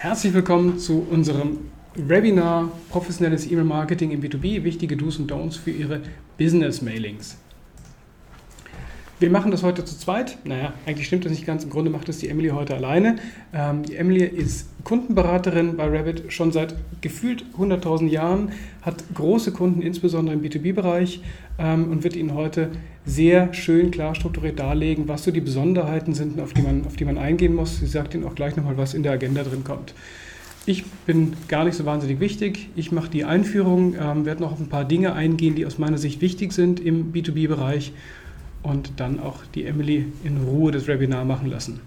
Herzlich willkommen zu unserem Webinar Professionelles E-Mail Marketing im B2B, wichtige Do's und Don'ts für Ihre Business Mailings. Wir machen das heute zu zweit. Naja, eigentlich stimmt das nicht ganz. Im Grunde macht das die Emily heute alleine. Ähm, die Emily ist Kundenberaterin bei Rabbit schon seit gefühlt 100.000 Jahren, hat große Kunden, insbesondere im B2B-Bereich ähm, und wird Ihnen heute sehr schön klar strukturiert darlegen, was so die Besonderheiten sind, auf die man, auf die man eingehen muss. Sie sagt Ihnen auch gleich nochmal, was in der Agenda drin kommt. Ich bin gar nicht so wahnsinnig wichtig. Ich mache die Einführung, ähm, werde noch auf ein paar Dinge eingehen, die aus meiner Sicht wichtig sind im B2B-Bereich und dann auch die Emily in Ruhe das Webinar machen lassen.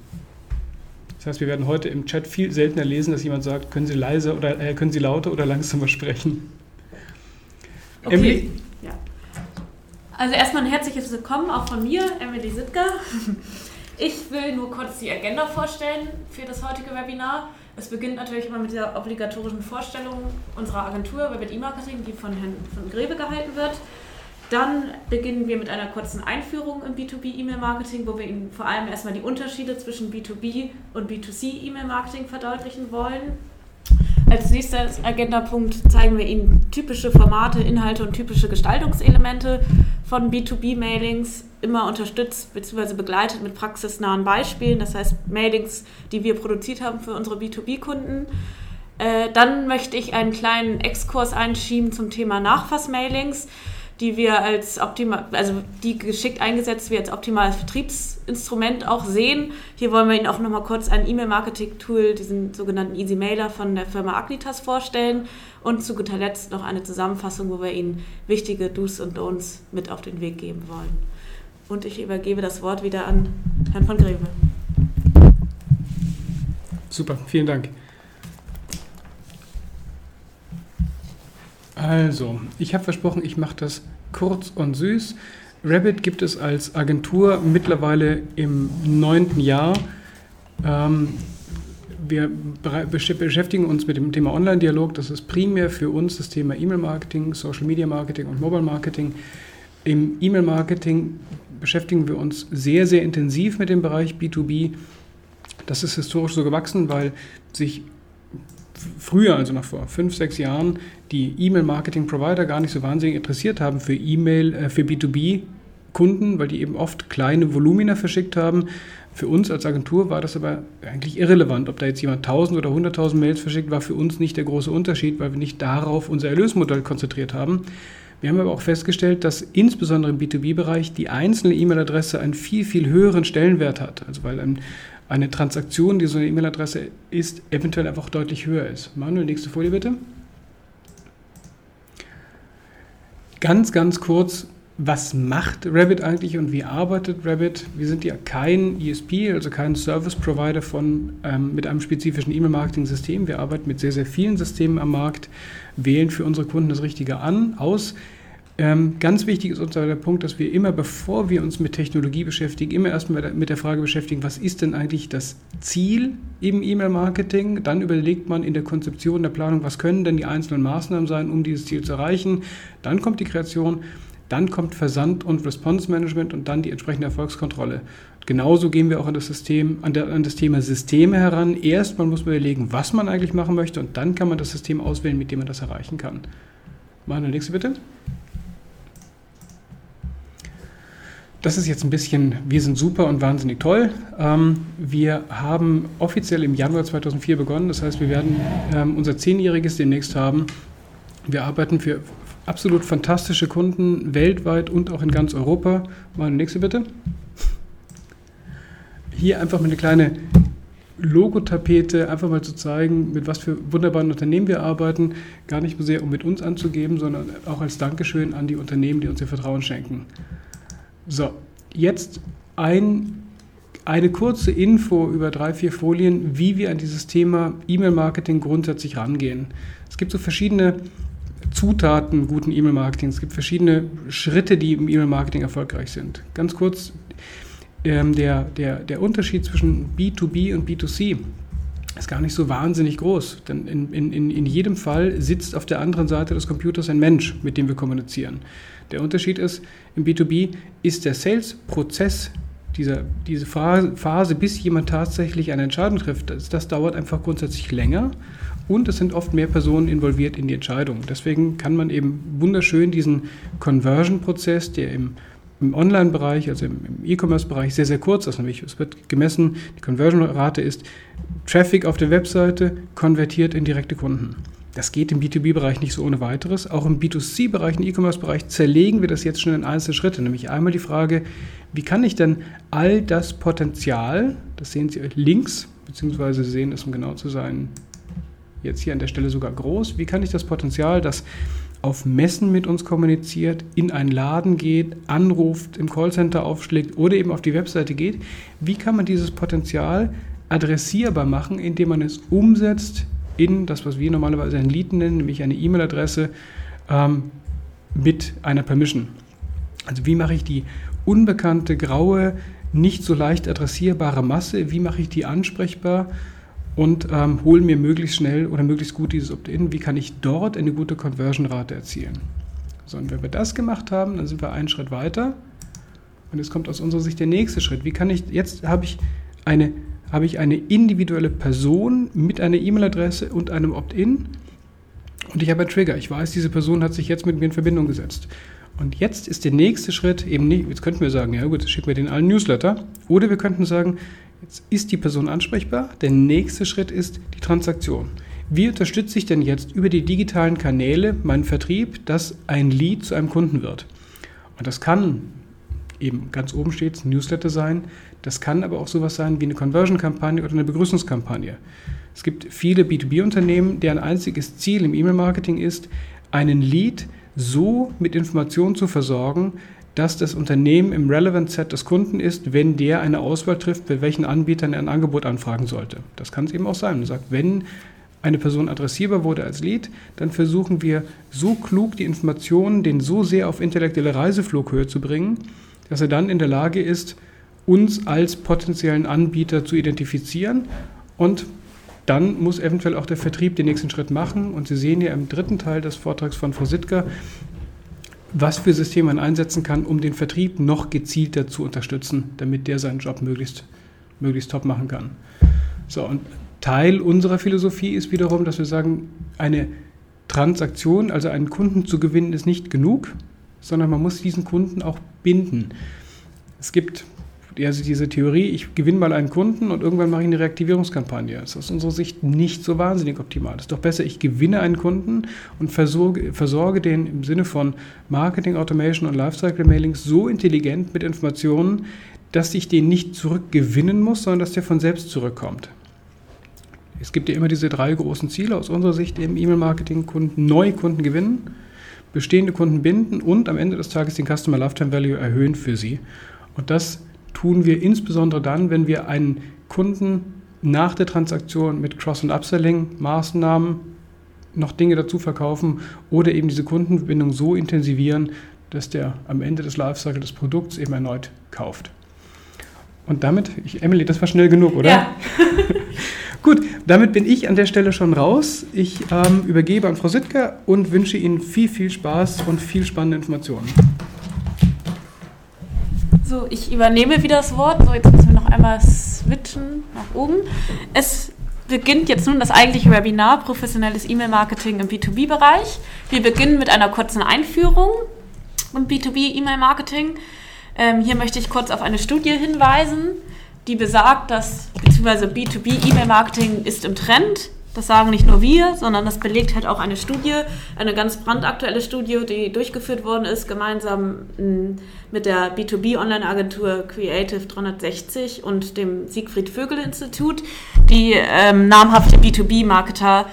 Das heißt, wir werden heute im Chat viel seltener lesen, dass jemand sagt, können Sie leise oder äh, können Sie lauter oder langsamer sprechen. Okay. Emily? Ja. Also erstmal ein herzliches Willkommen auch von mir, Emily Sittger. Ich will nur kurz die Agenda vorstellen für das heutige Webinar. Es beginnt natürlich immer mit der obligatorischen Vorstellung unserer Agentur Rabbit E-Marketing, die von Herrn von Grebe gehalten wird. Dann beginnen wir mit einer kurzen Einführung im B2B-E-Mail-Marketing, wo wir Ihnen vor allem erstmal die Unterschiede zwischen B2B und B2C-E-Mail-Marketing verdeutlichen wollen. Als nächster Agendapunkt zeigen wir Ihnen typische Formate, Inhalte und typische Gestaltungselemente von B2B-Mailings, immer unterstützt bzw. begleitet mit praxisnahen Beispielen, das heißt Mailings, die wir produziert haben für unsere B2B-Kunden. Äh, dann möchte ich einen kleinen Exkurs einschieben zum Thema Nachfassmailings. mailings die wir als optimal, also die geschickt eingesetzt wir als optimales Vertriebsinstrument auch sehen. Hier wollen wir Ihnen auch nochmal kurz ein E-Mail-Marketing-Tool, diesen sogenannten Easy Mailer von der Firma Agnitas vorstellen und zu guter Letzt noch eine Zusammenfassung, wo wir Ihnen wichtige Do's und Don'ts mit auf den Weg geben wollen. Und ich übergebe das Wort wieder an Herrn von Greve. Super, vielen Dank. Also, ich habe versprochen, ich mache das kurz und süß. Rabbit gibt es als Agentur mittlerweile im neunten Jahr. Ähm, wir beschäftigen uns mit dem Thema Online-Dialog. Das ist primär für uns das Thema E-Mail-Marketing, Social-Media-Marketing und Mobile-Marketing. Im E-Mail-Marketing beschäftigen wir uns sehr, sehr intensiv mit dem Bereich B2B. Das ist historisch so gewachsen, weil sich früher, also noch vor fünf, sechs Jahren, die E-Mail-Marketing-Provider gar nicht so wahnsinnig interessiert haben für E-Mail, äh, für B2B-Kunden, weil die eben oft kleine Volumina verschickt haben. Für uns als Agentur war das aber eigentlich irrelevant. Ob da jetzt jemand 1000 oder 100.000 Mails verschickt, war für uns nicht der große Unterschied, weil wir nicht darauf unser Erlösmodell konzentriert haben. Wir haben aber auch festgestellt, dass insbesondere im B2B-Bereich die einzelne E-Mail-Adresse einen viel, viel höheren Stellenwert hat. Also weil ein, eine Transaktion, die so eine E-Mail-Adresse ist, eventuell einfach deutlich höher ist. Manuel, nächste Folie bitte. Ganz, ganz kurz, was macht Rabbit eigentlich und wie arbeitet Rabbit? Wir sind ja kein ESP, also kein Service Provider von, ähm, mit einem spezifischen E-Mail-Marketing-System. Wir arbeiten mit sehr, sehr vielen Systemen am Markt, wählen für unsere Kunden das Richtige an, aus ganz wichtig ist uns der Punkt, dass wir immer, bevor wir uns mit Technologie beschäftigen, immer erstmal mit der Frage beschäftigen, was ist denn eigentlich das Ziel im E-Mail-Marketing? Dann überlegt man in der Konzeption der Planung, was können denn die einzelnen Maßnahmen sein, um dieses Ziel zu erreichen. Dann kommt die Kreation, dann kommt Versand und Response Management und dann die entsprechende Erfolgskontrolle. Genauso gehen wir auch an das, System, an, der, an das Thema Systeme heran. Erstmal muss man überlegen, was man eigentlich machen möchte und dann kann man das System auswählen, mit dem man das erreichen kann. Machen nächste bitte. Das ist jetzt ein bisschen, wir sind super und wahnsinnig toll. Ähm, wir haben offiziell im Januar 2004 begonnen, das heißt, wir werden ähm, unser Zehnjähriges demnächst haben. Wir arbeiten für absolut fantastische Kunden weltweit und auch in ganz Europa. Mal eine nächste bitte. Hier einfach mal eine kleine Logotapete, einfach mal zu zeigen, mit was für wunderbaren Unternehmen wir arbeiten. Gar nicht so sehr, um mit uns anzugeben, sondern auch als Dankeschön an die Unternehmen, die uns ihr Vertrauen schenken. So, jetzt ein, eine kurze Info über drei, vier Folien, wie wir an dieses Thema E-Mail-Marketing grundsätzlich rangehen. Es gibt so verschiedene Zutaten guten E-Mail-Marketing. Es gibt verschiedene Schritte, die im E-Mail-Marketing erfolgreich sind. Ganz kurz, ähm, der, der, der Unterschied zwischen B2B und B2C ist gar nicht so wahnsinnig groß. Denn in, in, in jedem Fall sitzt auf der anderen Seite des Computers ein Mensch, mit dem wir kommunizieren. Der Unterschied ist, im B2B ist der Sales-Prozess diese Phase, bis jemand tatsächlich eine Entscheidung trifft, das, das dauert einfach grundsätzlich länger und es sind oft mehr Personen involviert in die Entscheidung. Deswegen kann man eben wunderschön diesen Conversion-Prozess, der im, im Online-Bereich, also im, im E-Commerce-Bereich sehr, sehr kurz ist, nämlich es wird gemessen, die Conversion-Rate ist Traffic auf der Webseite konvertiert in direkte Kunden. Das geht im B2B-Bereich nicht so ohne weiteres. Auch im B2C-Bereich, im E-Commerce-Bereich zerlegen wir das jetzt schon in einzelne Schritte. Nämlich einmal die Frage, wie kann ich denn all das Potenzial, das sehen Sie links, beziehungsweise sehen es, um genau zu sein, jetzt hier an der Stelle sogar groß, wie kann ich das Potenzial, das auf Messen mit uns kommuniziert, in einen Laden geht, anruft, im Callcenter aufschlägt oder eben auf die Webseite geht, wie kann man dieses Potenzial adressierbar machen, indem man es umsetzt in das, was wir normalerweise ein Lead nennen, nämlich eine E-Mail-Adresse ähm, mit einer Permission. Also wie mache ich die unbekannte, graue, nicht so leicht adressierbare Masse, wie mache ich die ansprechbar und ähm, hole mir möglichst schnell oder möglichst gut dieses Opt-in, wie kann ich dort eine gute Conversion-Rate erzielen. So, und wenn wir das gemacht haben, dann sind wir einen Schritt weiter und jetzt kommt aus unserer Sicht der nächste Schritt. Wie kann ich, jetzt habe ich eine habe ich eine individuelle Person mit einer E-Mail-Adresse und einem Opt-in und ich habe einen Trigger. Ich weiß, diese Person hat sich jetzt mit mir in Verbindung gesetzt. Und jetzt ist der nächste Schritt eben nicht, jetzt könnten wir sagen, ja gut, schicken wir den allen Newsletter. Oder wir könnten sagen, jetzt ist die Person ansprechbar. Der nächste Schritt ist die Transaktion. Wie unterstütze ich denn jetzt über die digitalen Kanäle meinen Vertrieb, dass ein Lead zu einem Kunden wird? Und das kann eben ganz oben steht, Newsletter sein. Das kann aber auch sowas sein wie eine Conversion-Kampagne oder eine Begrüßungskampagne. Es gibt viele B2B-Unternehmen, deren einziges Ziel im E-Mail-Marketing ist, einen Lead so mit Informationen zu versorgen, dass das Unternehmen im Relevant Set des Kunden ist, wenn der eine Auswahl trifft, bei welchen Anbietern er ein Angebot anfragen sollte. Das kann es eben auch sein. Man sagt, wenn eine Person adressierbar wurde als Lead, dann versuchen wir so klug die Informationen, den so sehr auf intellektuelle Reiseflughöhe zu bringen, dass er dann in der Lage ist, uns als potenziellen Anbieter zu identifizieren und dann muss eventuell auch der Vertrieb den nächsten Schritt machen. Und Sie sehen ja im dritten Teil des Vortrags von Frau Sittger, was für Systeme man einsetzen kann, um den Vertrieb noch gezielter zu unterstützen, damit der seinen Job möglichst, möglichst top machen kann. So, und Teil unserer Philosophie ist wiederum, dass wir sagen, eine Transaktion, also einen Kunden zu gewinnen, ist nicht genug, sondern man muss diesen Kunden auch binden. Es gibt also diese Theorie, ich gewinne mal einen Kunden und irgendwann mache ich eine Reaktivierungskampagne. Das ist aus unserer Sicht nicht so wahnsinnig optimal. Es ist doch besser, ich gewinne einen Kunden und versorge, versorge den im Sinne von Marketing, Automation und Lifecycle Mailings so intelligent mit Informationen, dass ich den nicht zurückgewinnen muss, sondern dass der von selbst zurückkommt. Es gibt ja immer diese drei großen Ziele aus unserer Sicht im E-Mail-Marketing, Kunden, neue Kunden gewinnen, bestehende Kunden binden und am Ende des Tages den Customer Lifetime Value erhöhen für sie. Und das tun wir insbesondere dann, wenn wir einen Kunden nach der Transaktion mit Cross- und Upselling-Maßnahmen noch Dinge dazu verkaufen oder eben diese Kundenverbindung so intensivieren, dass der am Ende des Lifecycle des Produkts eben erneut kauft. Und damit, ich, Emily, das war schnell genug, oder? Ja. Gut, damit bin ich an der Stelle schon raus. Ich ähm, übergebe an Frau Sittger und wünsche Ihnen viel, viel Spaß und viel spannende Informationen. So, ich übernehme wieder das Wort. So, jetzt müssen wir noch einmal switchen nach oben. Es beginnt jetzt nun das eigentliche Webinar Professionelles E-Mail-Marketing im B2B-Bereich. Wir beginnen mit einer kurzen Einführung im B2B-E-Mail-Marketing. Ähm, hier möchte ich kurz auf eine Studie hinweisen die besagt, dass beziehungsweise B2B E-Mail-Marketing ist im Trend. Das sagen nicht nur wir, sondern das belegt halt auch eine Studie, eine ganz brandaktuelle Studie, die durchgeführt worden ist, gemeinsam hm, mit der B2B-Online-Agentur Creative 360 und dem Siegfried Vögel-Institut, die ähm, namhafte B2B-Marketer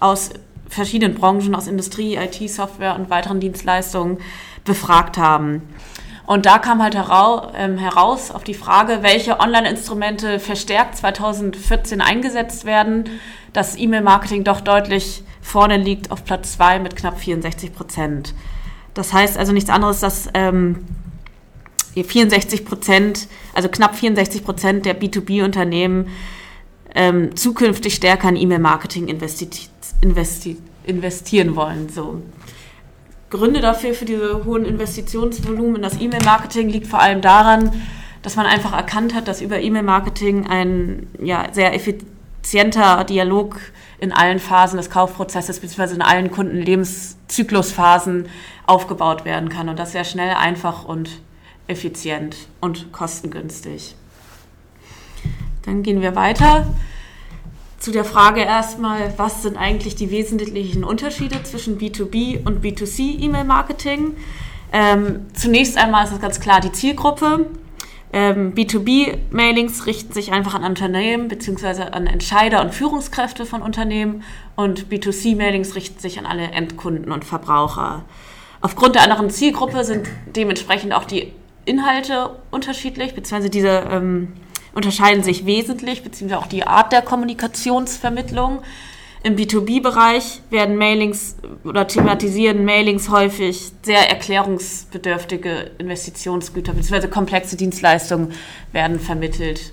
aus verschiedenen Branchen, aus Industrie, IT, Software und weiteren Dienstleistungen befragt haben. Und da kam halt heraus, ähm, heraus auf die Frage, welche Online-Instrumente verstärkt 2014 eingesetzt werden, dass E-Mail-Marketing doch deutlich vorne liegt auf Platz 2 mit knapp 64 Prozent. Das heißt also nichts anderes, dass ähm, 64 Prozent, also knapp 64 Prozent der B2B-Unternehmen ähm, zukünftig stärker in E-Mail-Marketing investi investi investieren wollen. So. Gründe dafür, für diese hohen Investitionsvolumen in das E-Mail-Marketing, liegt vor allem daran, dass man einfach erkannt hat, dass über E-Mail-Marketing ein ja, sehr effizienter Dialog in allen Phasen des Kaufprozesses bzw. in allen Kundenlebenszyklusphasen aufgebaut werden kann und das sehr schnell, einfach und effizient und kostengünstig. Dann gehen wir weiter zu der Frage erstmal, was sind eigentlich die wesentlichen Unterschiede zwischen B2B und B2C E-Mail-Marketing? Ähm, zunächst einmal ist es ganz klar die Zielgruppe. Ähm, B2B-Mailings richten sich einfach an Unternehmen bzw. an Entscheider und Führungskräfte von Unternehmen und B2C-Mailings richten sich an alle Endkunden und Verbraucher. Aufgrund der anderen Zielgruppe sind dementsprechend auch die Inhalte unterschiedlich, beziehungsweise diese ähm, unterscheiden sich wesentlich, beziehungsweise auch die Art der Kommunikationsvermittlung. Im B2B-Bereich werden Mailings oder thematisieren Mailings häufig sehr erklärungsbedürftige Investitionsgüter bzw. komplexe Dienstleistungen werden vermittelt.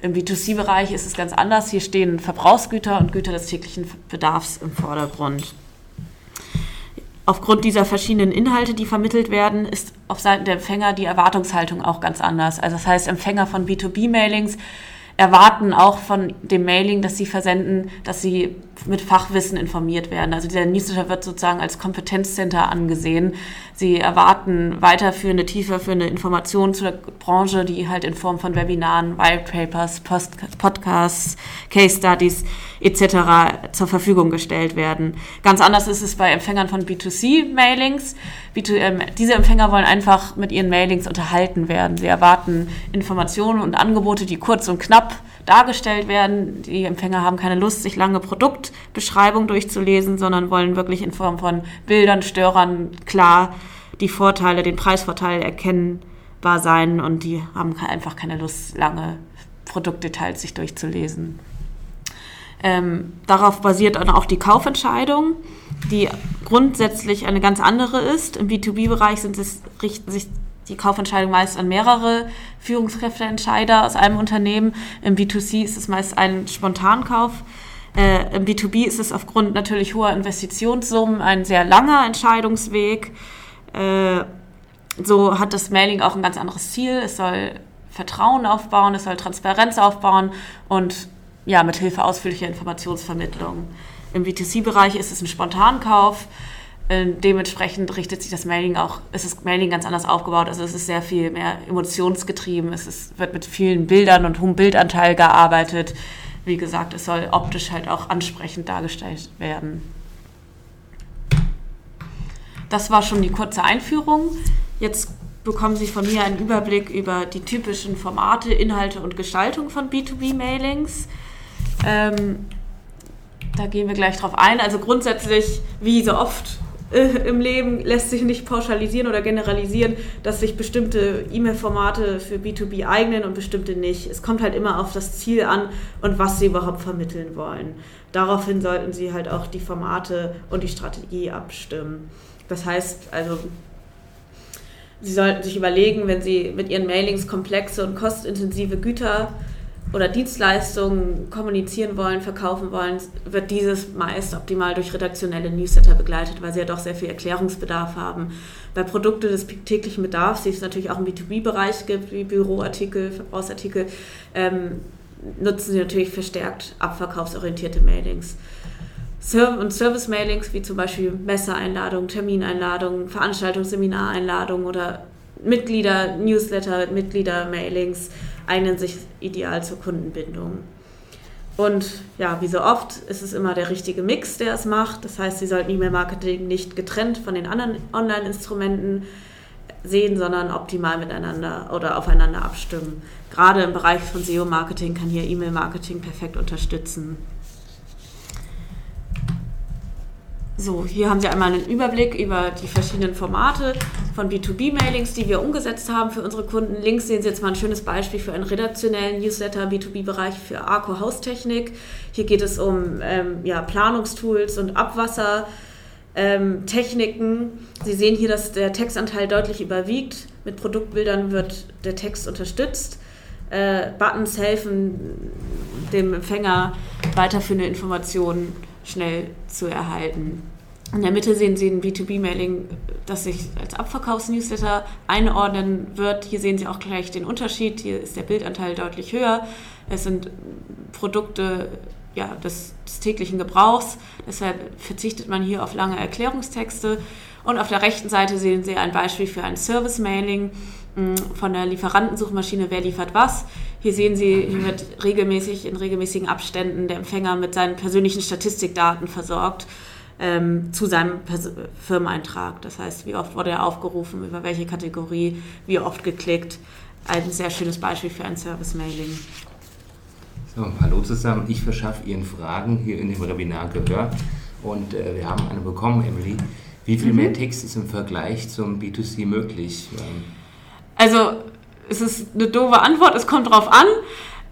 Im B2C-Bereich ist es ganz anders. Hier stehen Verbrauchsgüter und Güter des täglichen Bedarfs im Vordergrund. Aufgrund dieser verschiedenen Inhalte, die vermittelt werden, ist auf Seiten der Empfänger die Erwartungshaltung auch ganz anders. Also das heißt, Empfänger von B2B-Mailings erwarten auch von dem Mailing, das sie versenden, dass sie mit Fachwissen informiert werden. Also dieser Newsletter wird sozusagen als Kompetenzcenter angesehen. Sie erwarten weiterführende, tieferführende Informationen zu der Branche, die halt in Form von Webinaren, White Papers, Post Podcasts, Case Studies etc. zur Verfügung gestellt werden. Ganz anders ist es bei Empfängern von B2C-Mailings. Ähm, diese Empfänger wollen einfach mit ihren Mailings unterhalten werden. Sie erwarten Informationen und Angebote, die kurz und knapp dargestellt werden. Die Empfänger haben keine Lust, sich lange Produktbeschreibungen durchzulesen, sondern wollen wirklich in Form von Bildern, Störern klar die Vorteile, den Preisvorteil erkennbar sein und die haben einfach keine Lust, lange Produktdetails sich durchzulesen. Ähm, darauf basiert dann auch die Kaufentscheidung, die grundsätzlich eine ganz andere ist. Im B2B-Bereich richten sich die Kaufentscheidung meist an mehrere Führungskräfteentscheider aus einem Unternehmen. Im B2C ist es meist ein Spontankauf. Äh, Im B2B ist es aufgrund natürlich hoher Investitionssummen ein sehr langer Entscheidungsweg. Äh, so hat das Mailing auch ein ganz anderes Ziel. Es soll Vertrauen aufbauen, es soll Transparenz aufbauen und ja, mit Hilfe ausführlicher Informationsvermittlung. Im B2C-Bereich ist es ein Spontankauf. Äh, dementsprechend richtet sich das Mailing auch, ist das Mailing ganz anders aufgebaut. Also es ist sehr viel mehr emotionsgetrieben. Es ist, wird mit vielen Bildern und hohem Bildanteil gearbeitet. Wie gesagt, es soll optisch halt auch ansprechend dargestellt werden. Das war schon die kurze Einführung. Jetzt bekommen Sie von mir einen Überblick über die typischen Formate, Inhalte und Gestaltung von B2B-Mailings. Ähm, da gehen wir gleich drauf ein. Also grundsätzlich, wie so oft äh, im Leben, lässt sich nicht pauschalisieren oder generalisieren, dass sich bestimmte E-Mail-Formate für B2B eignen und bestimmte nicht. Es kommt halt immer auf das Ziel an und was Sie überhaupt vermitteln wollen. Daraufhin sollten Sie halt auch die Formate und die Strategie abstimmen. Das heißt also, Sie sollten sich überlegen, wenn Sie mit Ihren Mailings komplexe und kostintensive Güter oder Dienstleistungen kommunizieren wollen, verkaufen wollen, wird dieses meist optimal durch redaktionelle Newsletter begleitet, weil sie ja doch sehr viel Erklärungsbedarf haben. Bei Produkten des täglichen Bedarfs, die es natürlich auch im B2B-Bereich gibt, wie Büroartikel, Verbrauchsartikel, ähm, nutzen sie natürlich verstärkt abverkaufsorientierte Mailings. und Service-Mailings wie zum Beispiel Messeeinladungen, Termineinladungen, Veranstaltungsseminareinladungen oder Mitglieder-Newsletter, Mitglieder-Mailings eignen sich ideal zur Kundenbindung. Und ja, wie so oft ist es immer der richtige Mix, der es macht. Das heißt, Sie sollten E-Mail-Marketing nicht getrennt von den anderen Online-Instrumenten sehen, sondern optimal miteinander oder aufeinander abstimmen. Gerade im Bereich von SEO-Marketing kann hier E-Mail-Marketing perfekt unterstützen. So, hier haben Sie einmal einen Überblick über die verschiedenen Formate von B2B-Mailings, die wir umgesetzt haben für unsere Kunden. Links sehen Sie jetzt mal ein schönes Beispiel für einen redaktionellen Newsletter B2B-Bereich für Arco Haustechnik. Hier geht es um ähm, ja, Planungstools und Abwassertechniken. Ähm, Sie sehen hier, dass der Textanteil deutlich überwiegt. Mit Produktbildern wird der Text unterstützt. Äh, Buttons helfen dem Empfänger weiterführende Informationen schnell zu erhalten. In der Mitte sehen Sie ein B2B-Mailing, das sich als Abverkaufsnewsletter einordnen wird. Hier sehen Sie auch gleich den Unterschied. Hier ist der Bildanteil deutlich höher. Es sind Produkte ja, des, des täglichen Gebrauchs. Deshalb verzichtet man hier auf lange Erklärungstexte. Und auf der rechten Seite sehen Sie ein Beispiel für ein Service-Mailing hm, von der Lieferantensuchmaschine Wer liefert was. Hier sehen Sie, hier wird regelmäßig in regelmäßigen Abständen der Empfänger mit seinen persönlichen Statistikdaten versorgt ähm, zu seinem Pers Firmeneintrag. Das heißt, wie oft wurde er aufgerufen, über welche Kategorie, wie oft geklickt. Ein sehr schönes Beispiel für ein Service-Mailing. So, hallo zusammen. Ich verschaffe Ihren Fragen hier in dem Webinar Gehör und äh, wir haben eine bekommen, Emily. Wie viel mhm. mehr Text ist im Vergleich zum B2C möglich? Also, es ist eine doofe Antwort, es kommt drauf an.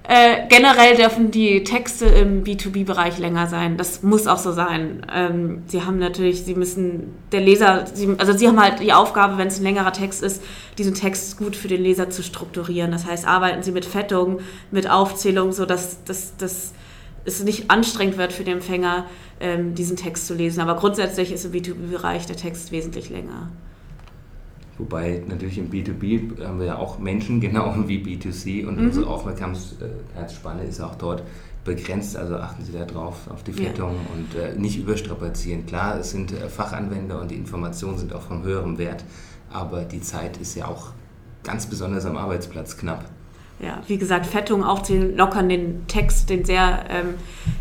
Äh, generell dürfen die Texte im B2B-Bereich länger sein. Das muss auch so sein. Ähm, sie haben natürlich, sie müssen, der Leser, sie, also sie haben halt die Aufgabe, wenn es ein längerer Text ist, diesen Text gut für den Leser zu strukturieren. Das heißt, arbeiten sie mit Fettung, mit Aufzählung, sodass dass, dass es nicht anstrengend wird für den Empfänger, ähm, diesen Text zu lesen. Aber grundsätzlich ist im B2B-Bereich der Text wesentlich länger. Wobei natürlich im B2B haben wir ja auch Menschen, genau wie B2C, und mhm. unsere Aufmerksamkeitsspanne ist auch dort begrenzt. Also achten Sie darauf, auf die Fettung ja. und äh, nicht überstrapazieren. Klar, es sind äh, Fachanwender und die Informationen sind auch von höherem Wert, aber die Zeit ist ja auch ganz besonders am Arbeitsplatz knapp ja, wie gesagt, Fettung aufzählen, lockern den Text, den sehr ähm,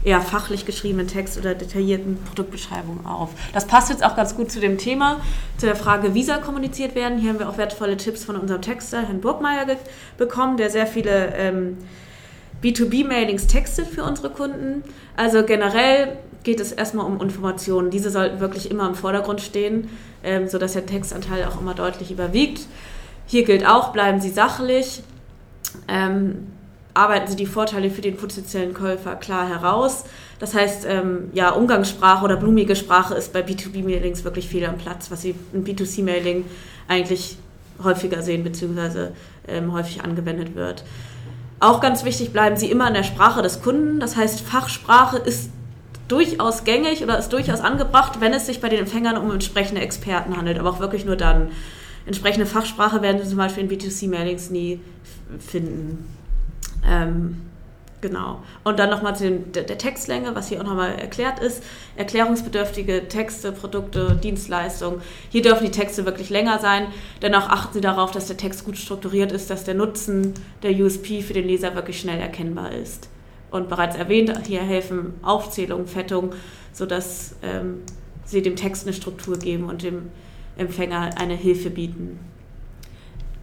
eher fachlich geschriebenen Text oder detaillierten Produktbeschreibungen auf. Das passt jetzt auch ganz gut zu dem Thema, zu der Frage, wie soll kommuniziert werden. Hier haben wir auch wertvolle Tipps von unserem Texter, Herrn Burgmeier, bekommen, der sehr viele ähm, B2B-Mailings textet für unsere Kunden. Also generell geht es erstmal um Informationen. Diese sollten wirklich immer im Vordergrund stehen, ähm, sodass der Textanteil auch immer deutlich überwiegt. Hier gilt auch, bleiben Sie sachlich, ähm, arbeiten sie die Vorteile für den potenziellen Käufer klar heraus. Das heißt, ähm, ja, Umgangssprache oder blumige Sprache ist bei B2B-Mailings wirklich fehl am Platz, was sie in B2C-Mailing eigentlich häufiger sehen, beziehungsweise ähm, häufig angewendet wird. Auch ganz wichtig, bleiben Sie immer in der Sprache des Kunden. Das heißt, Fachsprache ist durchaus gängig oder ist durchaus angebracht, wenn es sich bei den Empfängern um entsprechende Experten handelt, aber auch wirklich nur dann. Entsprechende Fachsprache werden Sie zum Beispiel in B2C-Mailings nie finden. Ähm, genau. Und dann nochmal zu der, der Textlänge, was hier auch nochmal erklärt ist. Erklärungsbedürftige Texte, Produkte, Dienstleistungen. Hier dürfen die Texte wirklich länger sein. Dennoch achten Sie darauf, dass der Text gut strukturiert ist, dass der Nutzen der USP für den Leser wirklich schnell erkennbar ist. Und bereits erwähnt, hier helfen Aufzählung, Fettung, sodass ähm, Sie dem Text eine Struktur geben und dem Empfänger eine Hilfe bieten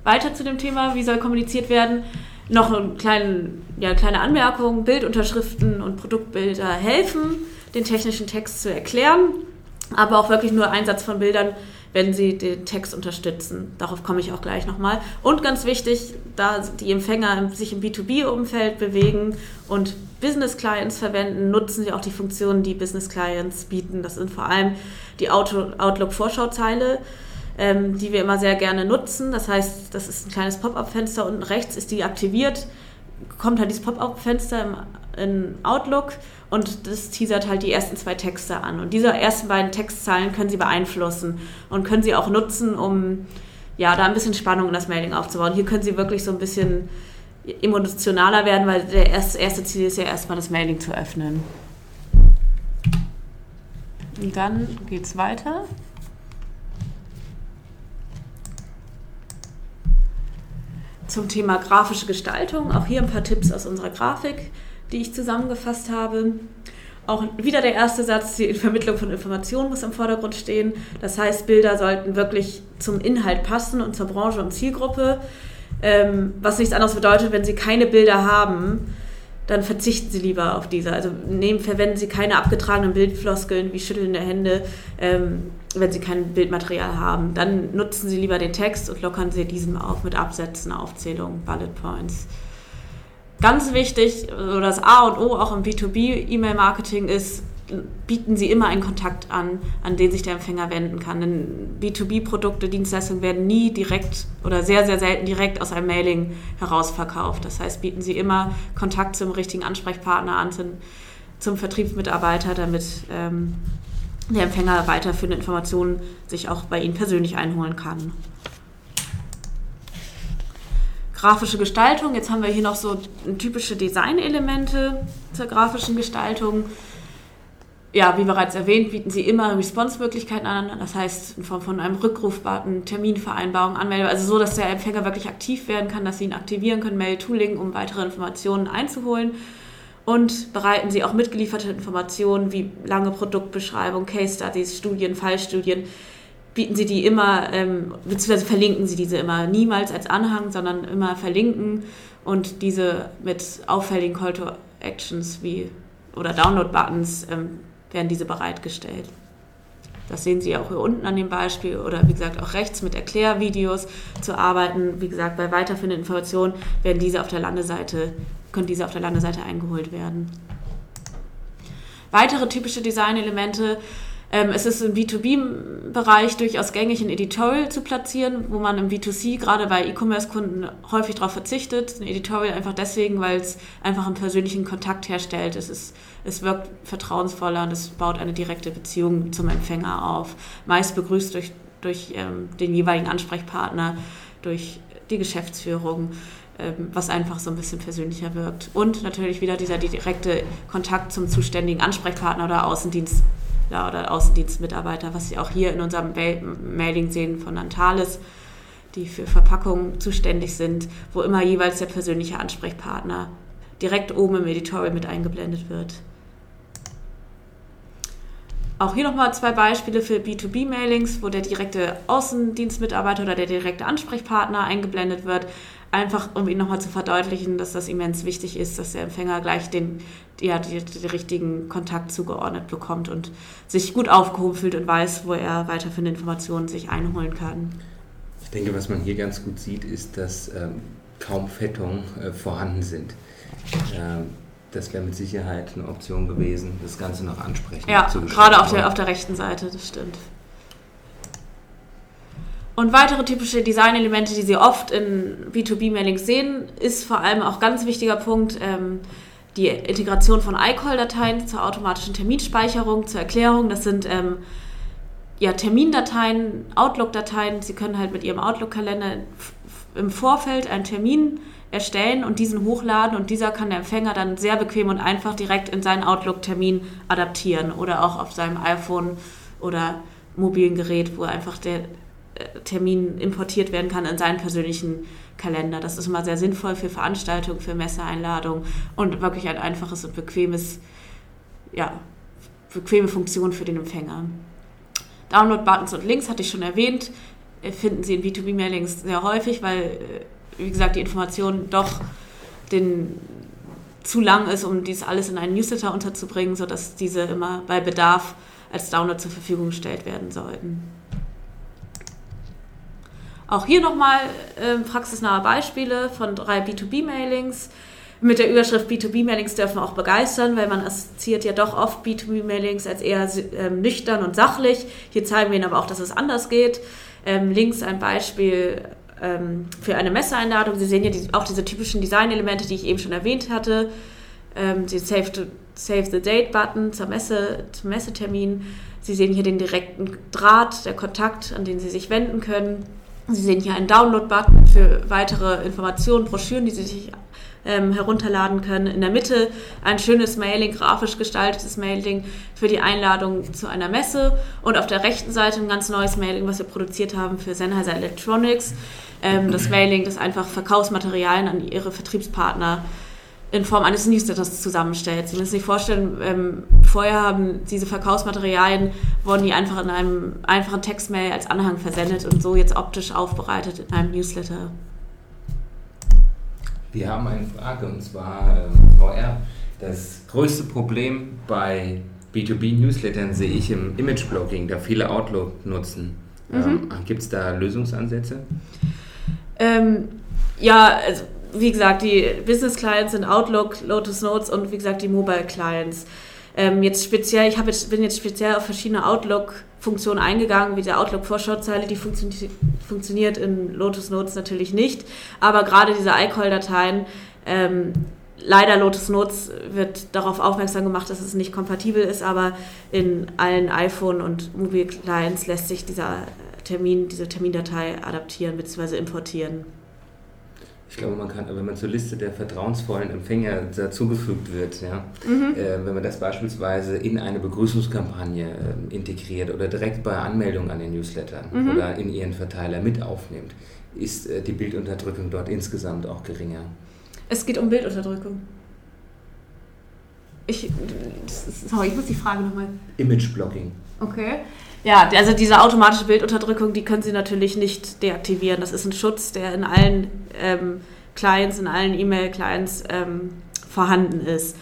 weiter zu dem Thema, wie soll kommuniziert werden, noch eine kleine, ja, kleine Anmerkung, Bildunterschriften und Produktbilder helfen, den technischen Text zu erklären, aber auch wirklich nur Einsatz von Bildern, wenn sie den Text unterstützen. Darauf komme ich auch gleich nochmal. Und ganz wichtig, da die Empfänger sich im B2B-Umfeld bewegen und Business Clients verwenden, nutzen sie auch die Funktionen, die Business Clients bieten. Das sind vor allem die Outlook-Vorschauzeile ähm, die wir immer sehr gerne nutzen. Das heißt, das ist ein kleines Pop-up-Fenster unten rechts, ist die aktiviert, kommt halt dieses Pop-up-Fenster in Outlook und das teasert halt die ersten zwei Texte an. Und diese ersten beiden Textzeilen können Sie beeinflussen und können Sie auch nutzen, um ja, da ein bisschen Spannung in das Mailing aufzubauen. Hier können Sie wirklich so ein bisschen emotionaler werden, weil erste, erste Ziel ist ja erstmal das Mailing zu öffnen. Und dann geht es weiter. Zum Thema grafische Gestaltung. Auch hier ein paar Tipps aus unserer Grafik, die ich zusammengefasst habe. Auch wieder der erste Satz, die Vermittlung von Informationen muss im Vordergrund stehen. Das heißt, Bilder sollten wirklich zum Inhalt passen und zur Branche und Zielgruppe. Ähm, was nichts anderes bedeutet, wenn Sie keine Bilder haben, dann verzichten Sie lieber auf diese. Also nehmen, verwenden Sie keine abgetragenen Bildfloskeln wie Schütteln der Hände, ähm, wenn Sie kein Bildmaterial haben. Dann nutzen Sie lieber den Text und lockern Sie diesen auf mit Absätzen, Aufzählungen, Bullet Points. Ganz wichtig, das A und O auch im B2B-E-Mail-Marketing ist, bieten Sie immer einen Kontakt an, an den sich der Empfänger wenden kann. Denn B2B-Produkte, Dienstleistungen werden nie direkt oder sehr, sehr selten direkt aus einem Mailing heraus verkauft. Das heißt, bieten Sie immer Kontakt zum richtigen Ansprechpartner an, zum, zum Vertriebsmitarbeiter, damit ähm, der Empfänger weiterführende Informationen sich auch bei Ihnen persönlich einholen kann. Grafische Gestaltung, jetzt haben wir hier noch so typische Designelemente zur grafischen Gestaltung ja, wie bereits erwähnt, bieten sie immer Response-Möglichkeiten an. Das heißt, in Form von einem Rückrufbutton, Terminvereinbarung, Anmeldung, also so, dass der Empfänger wirklich aktiv werden kann, dass sie ihn aktivieren können, Mail-Tooling, um weitere Informationen einzuholen. Und bereiten sie auch mitgelieferte Informationen wie lange Produktbeschreibung, Case Studies, Studien, Fallstudien, bieten sie die immer, ähm, beziehungsweise verlinken sie diese immer niemals als Anhang, sondern immer verlinken und diese mit auffälligen Call to Actions wie oder Download-Buttons ähm, werden diese bereitgestellt. Das sehen Sie auch hier unten an dem Beispiel oder wie gesagt auch rechts mit Erklärvideos zu arbeiten. Wie gesagt, bei weiterführenden Informationen werden diese auf der Landeseite, können diese auf der Landeseite eingeholt werden. Weitere typische Designelemente ähm, es ist im B2B-Bereich durchaus gängig, ein Editorial zu platzieren, wo man im B2C gerade bei E-Commerce-Kunden häufig darauf verzichtet. Ein Editorial einfach deswegen, weil es einfach einen persönlichen Kontakt herstellt. Es, ist, es wirkt vertrauensvoller und es baut eine direkte Beziehung zum Empfänger auf. Meist begrüßt durch, durch ähm, den jeweiligen Ansprechpartner, durch die Geschäftsführung ähm, was einfach so ein bisschen persönlicher wirkt. Und natürlich wieder dieser direkte Kontakt zum zuständigen Ansprechpartner oder Außendienst oder Außendienstmitarbeiter, was Sie auch hier in unserem Mailing sehen von Antalis, die für Verpackungen zuständig sind, wo immer jeweils der persönliche Ansprechpartner direkt oben im Editorial mit eingeblendet wird. Auch hier nochmal zwei Beispiele für B2B-Mailings, wo der direkte Außendienstmitarbeiter oder der direkte Ansprechpartner eingeblendet wird einfach um ihn nochmal zu verdeutlichen, dass das immens wichtig ist, dass der Empfänger gleich den, ja, den, den richtigen Kontakt zugeordnet bekommt und sich gut aufgehoben fühlt und weiß, wo er weiterführende Informationen sich einholen kann. Ich denke, was man hier ganz gut sieht, ist, dass ähm, kaum Fettungen äh, vorhanden sind. Ähm, das wäre mit Sicherheit eine Option gewesen, das Ganze noch ansprechen ja, gerade auf der, auf der rechten Seite, das stimmt. Und weitere typische Designelemente, die Sie oft in B2B-Mailings sehen, ist vor allem auch ganz wichtiger Punkt ähm, die Integration von iCall-Dateien zur automatischen Terminspeicherung, zur Erklärung. Das sind ähm, ja, Termindateien, Outlook-Dateien. Sie können halt mit Ihrem Outlook-Kalender im Vorfeld einen Termin erstellen und diesen hochladen und dieser kann der Empfänger dann sehr bequem und einfach direkt in seinen Outlook-Termin adaptieren oder auch auf seinem iPhone oder mobilen Gerät, wo einfach der Termin importiert werden kann in seinen persönlichen Kalender. Das ist immer sehr sinnvoll für Veranstaltungen, für Messeeinladungen und wirklich ein einfaches und bequemes, ja, bequeme Funktion für den Empfänger. Download-Buttons und Links hatte ich schon erwähnt, äh, finden Sie in B2B-Mailings sehr häufig, weil, äh, wie gesagt, die Information doch den, zu lang ist, um dies alles in einen Newsletter unterzubringen, sodass diese immer bei Bedarf als Download zur Verfügung gestellt werden sollten. Auch hier nochmal äh, praxisnahe Beispiele von drei B2B-Mailings. Mit der Überschrift B2B-Mailings dürfen auch begeistern, weil man assoziiert ja doch oft B2B-Mailings als eher ähm, nüchtern und sachlich. Hier zeigen wir Ihnen aber auch, dass es anders geht. Ähm, links ein Beispiel ähm, für eine Messeeinladung. Sie sehen hier die, auch diese typischen Designelemente, die ich eben schon erwähnt hatte. Ähm, den Save, to, Save the Date-Button zur Messe, zum Messetermin. Sie sehen hier den direkten Draht, der Kontakt, an den Sie sich wenden können. Sie sehen hier einen Download-Button für weitere Informationen, Broschüren, die Sie sich ähm, herunterladen können. In der Mitte ein schönes Mailing, grafisch gestaltetes Mailing für die Einladung zu einer Messe. Und auf der rechten Seite ein ganz neues Mailing, was wir produziert haben für Sennheiser Electronics. Ähm, das Mailing, das einfach Verkaufsmaterialien an Ihre Vertriebspartner in Form eines Newsletters zusammenstellt. Sie müssen sich vorstellen, ähm, vorher haben diese Verkaufsmaterialien, wurden die einfach in einem einfachen Textmail als Anhang versendet und so jetzt optisch aufbereitet in einem Newsletter. Wir haben eine Frage und zwar äh, VR. Das größte Problem bei B2B-Newslettern sehe ich im Image-Blogging, da viele Outlook nutzen. Mhm. Ähm, Gibt es da Lösungsansätze? Ähm, ja, also wie gesagt, die Business Clients sind Outlook, Lotus Notes und wie gesagt die Mobile Clients. Ähm, jetzt speziell, ich jetzt, bin jetzt speziell auf verschiedene Outlook-Funktionen eingegangen, wie der Outlook-Vorschauzeile, die funktio funktioniert in Lotus Notes natürlich nicht, aber gerade diese iCall-Dateien ähm, leider Lotus Notes wird darauf aufmerksam gemacht, dass es nicht kompatibel ist, aber in allen iPhone und Movie Clients lässt sich dieser Termin, diese Termindatei adaptieren bzw. importieren. Ich glaube, man kann, wenn man zur Liste der vertrauensvollen Empfänger dazugefügt wird, ja, mhm. äh, wenn man das beispielsweise in eine Begrüßungskampagne äh, integriert oder direkt bei Anmeldung an den Newsletter mhm. oder in ihren Verteiler mit aufnimmt, ist äh, die Bildunterdrückung dort insgesamt auch geringer. Es geht um Bildunterdrückung. Ich, sorry, ich muss die Frage nochmal. Image-Blocking. Okay. Ja, also diese automatische Bildunterdrückung, die können Sie natürlich nicht deaktivieren. Das ist ein Schutz, der in allen ähm, Clients, in allen E-Mail-Clients ähm, vorhanden ist.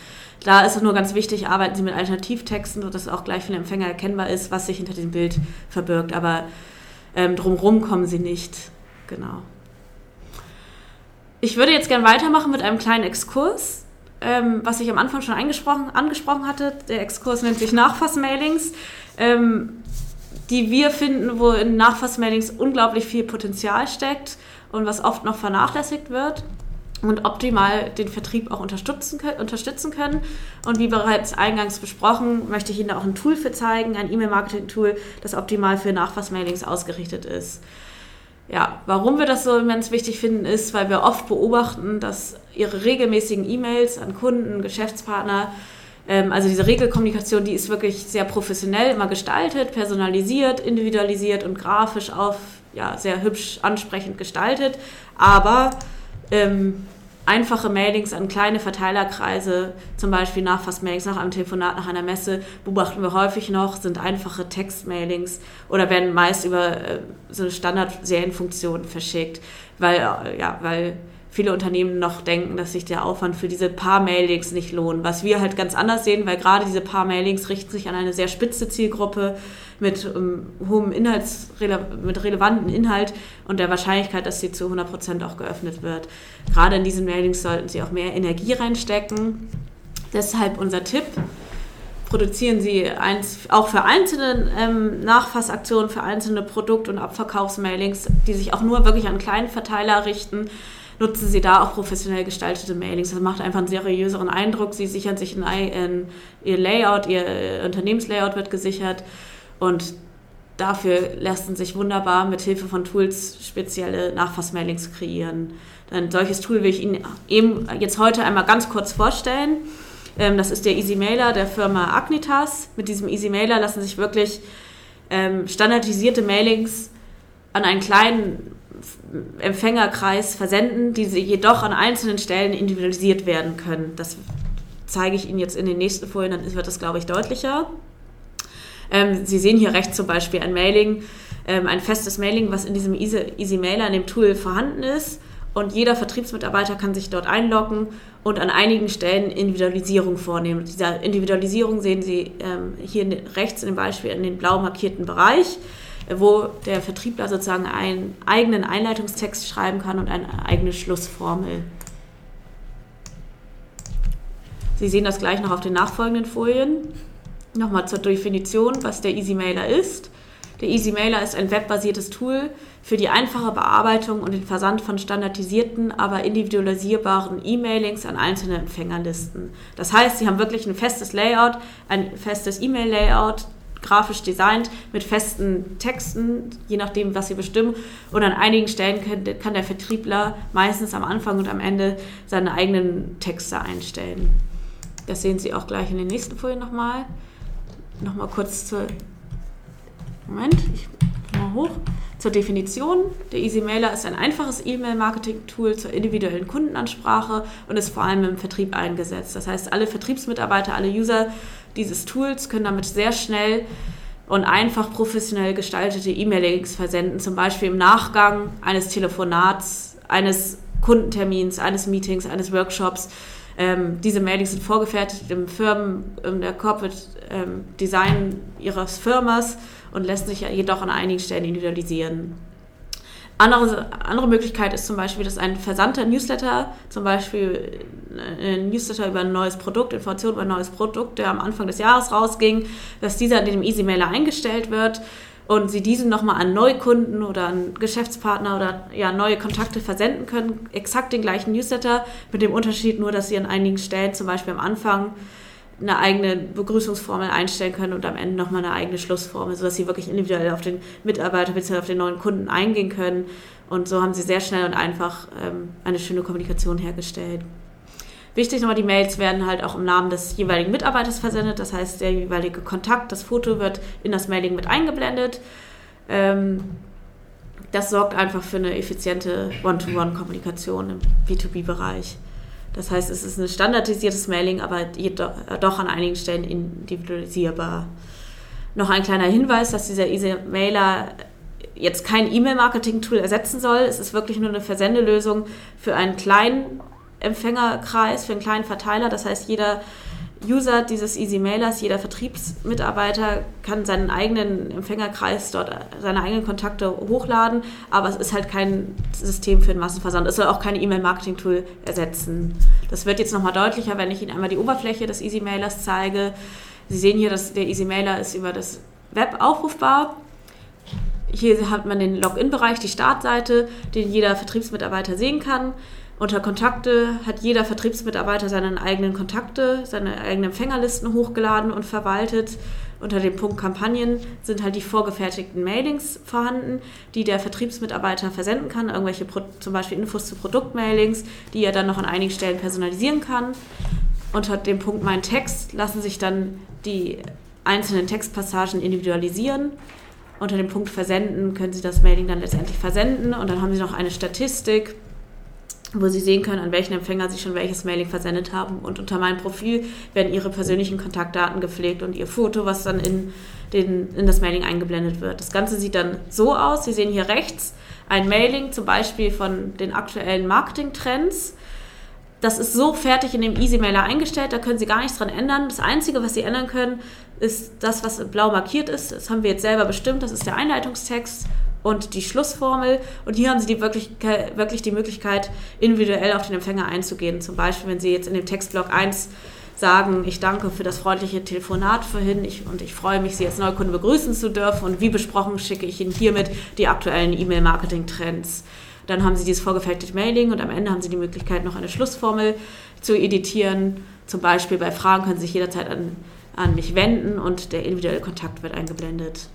Da ist es nur ganz wichtig, arbeiten Sie mit Alternativtexten, sodass auch gleich für den Empfänger erkennbar ist, was sich hinter dem Bild verbirgt. Aber ähm, drumherum kommen Sie nicht. Genau. Ich würde jetzt gerne weitermachen mit einem kleinen Exkurs, ähm, was ich am Anfang schon angesprochen hatte. Der Exkurs nennt sich Nachfassmailings. Ähm, die wir finden, wo in Nachfassmailings unglaublich viel Potenzial steckt und was oft noch vernachlässigt wird und optimal den Vertrieb auch unterstützen können, unterstützen können. Und wie bereits eingangs besprochen, möchte ich Ihnen auch ein Tool für zeigen, ein E-Mail-Marketing-Tool, das optimal für Nachfassmailings ausgerichtet ist. Ja, warum wir das so immens wichtig finden, ist, weil wir oft beobachten, dass Ihre regelmäßigen E-Mails an Kunden, Geschäftspartner ähm, also diese Regelkommunikation, die ist wirklich sehr professionell immer gestaltet, personalisiert, individualisiert und grafisch auf ja, sehr hübsch ansprechend gestaltet. Aber ähm, einfache Mailings an kleine Verteilerkreise, zum Beispiel Nachfassmailings nach einem Telefonat, nach einer Messe, beobachten wir häufig noch, sind einfache Textmailings oder werden meist über äh, so eine Standard-Serienfunktion verschickt, weil, äh, ja, weil viele Unternehmen noch denken, dass sich der Aufwand für diese paar Mailings nicht lohnt. Was wir halt ganz anders sehen, weil gerade diese paar Mailings richten sich an eine sehr spitze Zielgruppe mit um, ähm, hohem Inhalts, mit relevanten Inhalt und der Wahrscheinlichkeit, dass sie zu 100% auch geöffnet wird. Gerade in diesen Mailings sollten sie auch mehr Energie reinstecken. Deshalb unser Tipp, produzieren sie eins, auch für einzelne ähm, Nachfassaktionen, für einzelne Produkt- und Abverkaufsmailings, die sich auch nur wirklich an kleinen Verteiler richten, nutzen sie da auch professionell gestaltete Mailings. Das macht einfach einen seriöseren Eindruck. Sie sichern sich in, in ihr Layout, ihr Unternehmenslayout wird gesichert und dafür lassen sich wunderbar mit Hilfe von Tools spezielle Nachfassmailings kreieren. Ein solches Tool will ich Ihnen eben jetzt heute einmal ganz kurz vorstellen. Ähm, das ist der Easy Mailer der Firma Agnitas. Mit diesem Easy Mailer lassen sich wirklich ähm, standardisierte Mailings an einen kleinen Empfängerkreis versenden, die jedoch an einzelnen Stellen individualisiert werden können. Das zeige ich Ihnen jetzt in den nächsten Folien, dann wird das, glaube ich, deutlicher. Ähm, Sie sehen hier rechts zum Beispiel ein Mailing, ähm, ein festes Mailing, was in diesem Easy, Mailer, in dem Tool vorhanden ist. Und jeder Vertriebsmitarbeiter kann sich dort einloggen und an einigen Stellen Individualisierung vornehmen. Diese Individualisierung sehen Sie ähm, hier rechts in dem Beispiel in den blau markierten Bereich wo der Vertriebler sozusagen einen eigenen Einleitungstext schreiben kann und eine eigene Schlussformel. Sie sehen das gleich noch auf den nachfolgenden Folien. Nochmal zur Definition, was der Easy Mailer ist. Der Easy Mailer ist ein webbasiertes Tool für die einfache Bearbeitung und den Versand von standardisierten, aber individualisierbaren E-Mailings an einzelne Empfängerlisten. Das heißt, Sie haben wirklich ein festes Layout, ein festes E-Mail-Layout, grafisch designt mit festen Texten, je nachdem, was sie bestimmen. Und an einigen Stellen kann, kann der Vertriebler meistens am Anfang und am Ende seine eigenen Texte einstellen. Das sehen Sie auch gleich in den nächsten Folien nochmal. Nochmal kurz zur. Moment, ich mal hoch. Zur Definition. Der Easy Mailer ist ein einfaches E-Mail-Marketing-Tool zur individuellen Kundenansprache und ist vor allem im Vertrieb eingesetzt. Das heißt, alle Vertriebsmitarbeiter, alle User dieses Tools können damit sehr schnell und einfach professionell gestaltete E-Mailings versenden, zum Beispiel im Nachgang eines Telefonats, eines Kundentermins, eines Meetings, eines Workshops. Ähm, diese Mailings sind vorgefertigt im Firmen, in der Corporate ähm, Design ihres Firmas und lassen sich jedoch an einigen Stellen individualisieren. Andere, andere Möglichkeit ist zum Beispiel, dass ein versandter Newsletter, zum Beispiel ein Newsletter über ein neues Produkt, Informationen über ein neues Produkt, der am Anfang des Jahres rausging, dass dieser in dem Easy Mailer eingestellt wird und sie diesen nochmal an Neukunden oder an Geschäftspartner oder ja, neue Kontakte versenden können. Exakt den gleichen Newsletter, mit dem Unterschied nur, dass sie an einigen Stellen, zum Beispiel am Anfang, eine eigene Begrüßungsformel einstellen können und am Ende nochmal eine eigene Schlussformel, sodass sie wirklich individuell auf den Mitarbeiter bzw. auf den neuen Kunden eingehen können. Und so haben sie sehr schnell und einfach ähm, eine schöne Kommunikation hergestellt. Wichtig nochmal, die Mails werden halt auch im Namen des jeweiligen Mitarbeiters versendet. Das heißt, der jeweilige Kontakt, das Foto wird in das Mailing mit eingeblendet. Ähm, das sorgt einfach für eine effiziente One-to-One-Kommunikation im B2B-Bereich. Das heißt, es ist ein standardisiertes Mailing, aber doch an einigen Stellen individualisierbar. Noch ein kleiner Hinweis, dass dieser Easy-Mailer jetzt kein E-Mail-Marketing-Tool ersetzen soll. Es ist wirklich nur eine Versendelösung für einen kleinen Empfängerkreis, für einen kleinen Verteiler. Das heißt, jeder User dieses Easy Mailers, jeder Vertriebsmitarbeiter kann seinen eigenen Empfängerkreis dort, seine eigenen Kontakte hochladen, aber es ist halt kein System für den Massenversand. Es soll auch kein E-Mail-Marketing-Tool ersetzen. Das wird jetzt nochmal deutlicher, wenn ich Ihnen einmal die Oberfläche des Easy Mailers zeige. Sie sehen hier, dass der Easy Mailer ist über das Web aufrufbar. Hier hat man den Login-Bereich, die Startseite, den jeder Vertriebsmitarbeiter sehen kann. Unter Kontakte hat jeder Vertriebsmitarbeiter seine eigenen Kontakte, seine eigenen Empfängerlisten hochgeladen und verwaltet. Unter dem Punkt Kampagnen sind halt die vorgefertigten Mailings vorhanden, die der Vertriebsmitarbeiter versenden kann, irgendwelche zum Beispiel Infos zu Produktmailings, die er dann noch an einigen Stellen personalisieren kann. Unter dem Punkt Mein Text lassen sich dann die einzelnen Textpassagen individualisieren. Unter dem Punkt Versenden können Sie das Mailing dann letztendlich versenden und dann haben Sie noch eine Statistik wo Sie sehen können, an welchen Empfänger Sie schon welches Mailing versendet haben. Und unter meinem Profil werden Ihre persönlichen Kontaktdaten gepflegt und Ihr Foto, was dann in, den, in das Mailing eingeblendet wird. Das Ganze sieht dann so aus. Sie sehen hier rechts ein Mailing zum Beispiel von den aktuellen Marketing-Trends. Das ist so fertig in dem Easy-Mailer eingestellt, da können Sie gar nichts dran ändern. Das Einzige, was Sie ändern können, ist das, was blau markiert ist. Das haben wir jetzt selber bestimmt, das ist der Einleitungstext und die Schlussformel. Und hier haben Sie die wirklich, wirklich die Möglichkeit, individuell auf den Empfänger einzugehen. Zum Beispiel, wenn Sie jetzt in dem Textblock 1 sagen, ich danke für das freundliche Telefonat vorhin ich, und ich freue mich, Sie als Neukunde begrüßen zu dürfen. Und wie besprochen schicke ich Ihnen hiermit die aktuellen E-Mail-Marketing-Trends. Dann haben Sie dieses vorgefertigte Mailing und am Ende haben Sie die Möglichkeit, noch eine Schlussformel zu editieren. Zum Beispiel bei Fragen können Sie sich jederzeit an, an mich wenden und der individuelle Kontakt wird eingeblendet.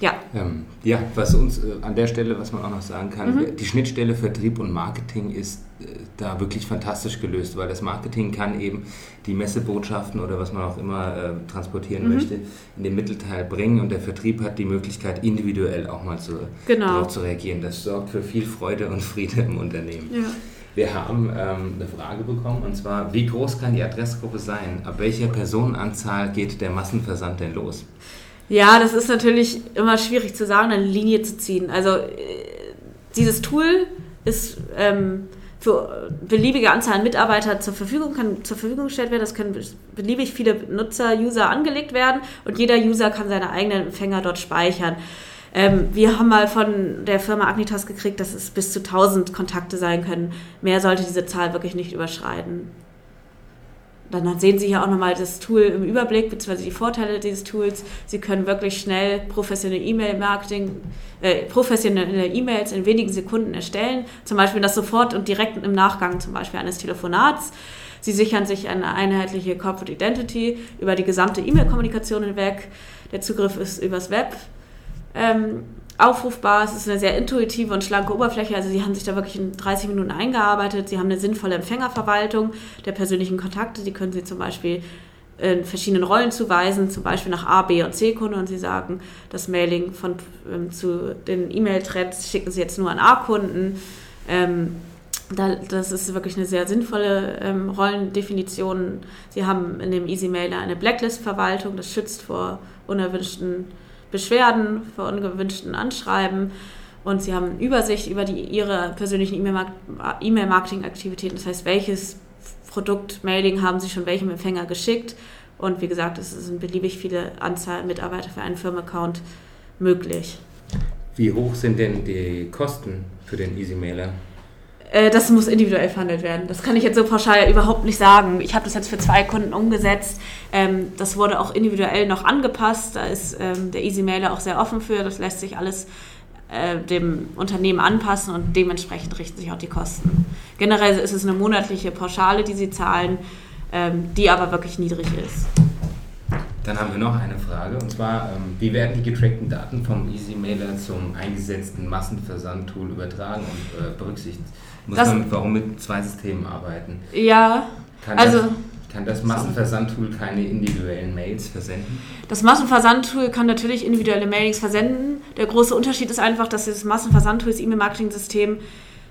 Ja. Ähm, ja, was uns äh, an der Stelle, was man auch noch sagen kann, mhm. die Schnittstelle Vertrieb und Marketing ist äh, da wirklich fantastisch gelöst, weil das Marketing kann eben die Messebotschaften oder was man auch immer äh, transportieren mhm. möchte, in den Mittelteil bringen und der Vertrieb hat die Möglichkeit, individuell auch mal zu, genau. darauf zu reagieren. Das sorgt für viel Freude und Friede im Unternehmen. Ja. Wir haben ähm, eine Frage bekommen und zwar, wie groß kann die Adressgruppe sein? Ab welcher Personenanzahl geht der Massenversand denn los? Ja, das ist natürlich immer schwierig zu sagen, eine Linie zu ziehen. Also äh, dieses Tool ist ähm, für beliebige Anzahl an Mitarbeitern zur Verfügung, kann zur Verfügung gestellt werden. Das können beliebig viele Nutzer, User angelegt werden und jeder User kann seine eigenen Empfänger dort speichern. Ähm, wir haben mal von der Firma Agnitas gekriegt, dass es bis zu 1000 Kontakte sein können. Mehr sollte diese Zahl wirklich nicht überschreiten dann sehen Sie hier auch nochmal das Tool im Überblick, beziehungsweise die Vorteile dieses Tools. Sie können wirklich schnell professionelle E-Mail-Marketing, äh, professionelle E-Mails in wenigen Sekunden erstellen. Zum Beispiel das sofort und direkt im Nachgang zum Beispiel eines Telefonats. Sie sichern sich eine einheitliche Corporate Identity über die gesamte E-Mail-Kommunikation hinweg. Der Zugriff ist übers Web. Ähm, aufrufbar. Es ist eine sehr intuitive und schlanke Oberfläche. Also sie haben sich da wirklich in 30 Minuten eingearbeitet. Sie haben eine sinnvolle Empfängerverwaltung der persönlichen Kontakte. Die können Sie zum Beispiel in verschiedenen Rollen zuweisen, zum Beispiel nach A, B und C-Kunde und Sie sagen, das Mailing von, ähm, zu den E-Mail-Threads schicken Sie jetzt nur an A-Kunden. Ähm, da, das ist wirklich eine sehr sinnvolle ähm, Rollendefinition. Sie haben in dem Easy Mailer eine Blacklist-Verwaltung, das schützt vor unerwünschten Beschwerden, vor ungewünschten Anschreiben und sie haben Übersicht über die, ihre persönlichen E-Mail-Marketing-Aktivitäten. Das heißt, welches Produkt, Mailing haben sie schon welchem Empfänger geschickt. Und wie gesagt, es sind beliebig viele Anzahl Mitarbeiter für einen Firmenaccount möglich. Wie hoch sind denn die Kosten für den Easy Mailer? Äh, das muss individuell verhandelt werden. Das kann ich jetzt so pauschal überhaupt nicht sagen. Ich habe das jetzt für zwei Kunden umgesetzt. Ähm, das wurde auch individuell noch angepasst. Da ist ähm, der Easy Mailer auch sehr offen für. Das lässt sich alles äh, dem Unternehmen anpassen und dementsprechend richten sich auch die Kosten. Generell ist es eine monatliche Pauschale, die sie zahlen, ähm, die aber wirklich niedrig ist. Dann haben wir noch eine Frage und zwar, wie werden die getrackten Daten vom Easy Mailer zum eingesetzten Massenversandtool übertragen und äh, berücksichtigt? Muss das, man warum mit zwei Systemen arbeiten? Ja, kann also. Das, kann das Massenversandtool keine individuellen Mails versenden? Das Massenversandtool kann natürlich individuelle Mailings versenden. Der große Unterschied ist einfach, dass das Massenversandtool, das E-Mail-Marketing-System,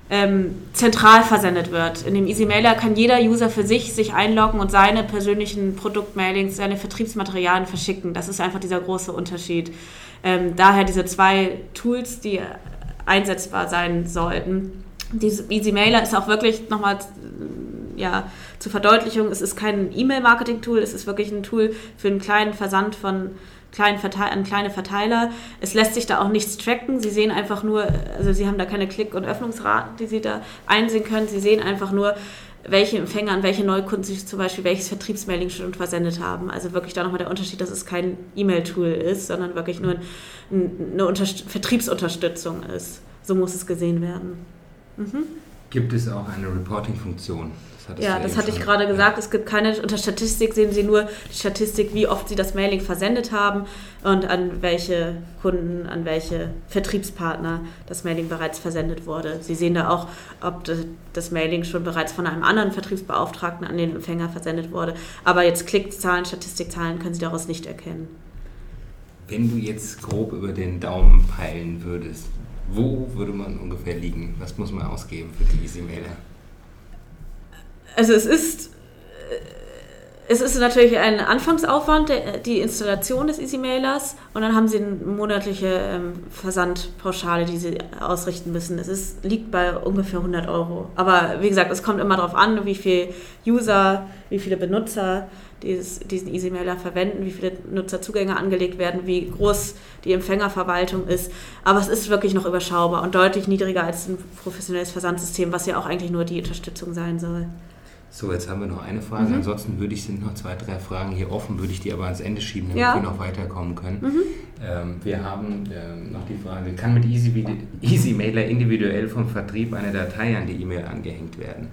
ähm, zentral versendet wird. In dem Easy Mailer kann jeder User für sich sich einloggen und seine persönlichen Produktmailings, seine Vertriebsmaterialien verschicken. Das ist einfach dieser große Unterschied. Ähm, daher diese zwei Tools, die einsetzbar sein sollten. Dieses Easy Mailer ist auch wirklich nochmal ja, zur Verdeutlichung, es ist kein E-Mail-Marketing-Tool, es ist wirklich ein Tool für einen kleinen Versand von kleinen Verteil an kleine Verteiler. Es lässt sich da auch nichts tracken. Sie sehen einfach nur, also Sie haben da keine Klick- und Öffnungsraten, die Sie da einsehen können. Sie sehen einfach nur, welche Empfänger an welche Neukunden sich zum Beispiel welches Vertriebsmailing schon versendet haben. Also wirklich da nochmal der Unterschied, dass es kein E-Mail-Tool ist, sondern wirklich nur eine Unterst Vertriebsunterstützung ist. So muss es gesehen werden. Mhm. Gibt es auch eine Reporting-Funktion? ja, das hatte ich gerade gesagt. Es gibt keine, unter Statistik sehen Sie nur die Statistik, wie oft Sie das Mailing versendet haben und an welche Kunden, an welche Vertriebspartner das Mailing bereits versendet wurde. Sie sehen da auch, ob das Mailing schon bereits von einem anderen Vertriebsbeauftragten an den Empfänger versendet wurde. Aber jetzt Klickzahlen, Statistikzahlen können Sie daraus nicht erkennen. Wenn du jetzt grob über den Daumen peilen würdest, wo würde man ungefähr liegen? Was muss man ausgeben für die Easy-Mailer? also es ist, äh, es ist natürlich ein Anfangsaufwand, die Installation des Easy-Mailers und dann haben sie eine monatliche ähm, Versandpauschale, die sie ausrichten müssen. Es ist, liegt bei ungefähr 100 Euro. Aber wie gesagt, es kommt immer darauf an, wie viele User, wie viele Benutzer dieses, diesen Easy-Mailer verwenden, wie viele Nutzerzugänge angelegt werden, wie groß die Empfängerverwaltung ist. Aber es ist wirklich noch überschaubar und deutlich niedriger als ein professionelles Versandsystem, was ja auch eigentlich nur die Unterstützung sein soll. So, jetzt haben wir noch eine Frage. Mhm. Ansonsten würde ich, sind noch zwei, drei Fragen hier offen, würde ich die aber ans Ende schieben, damit ja. wir noch weiterkommen können. Mhm. Ähm, wir haben ähm, noch die Frage, kann mit Easy, Easy Mailer individuell vom Vertrieb eine Datei an die E-Mail angehängt werden?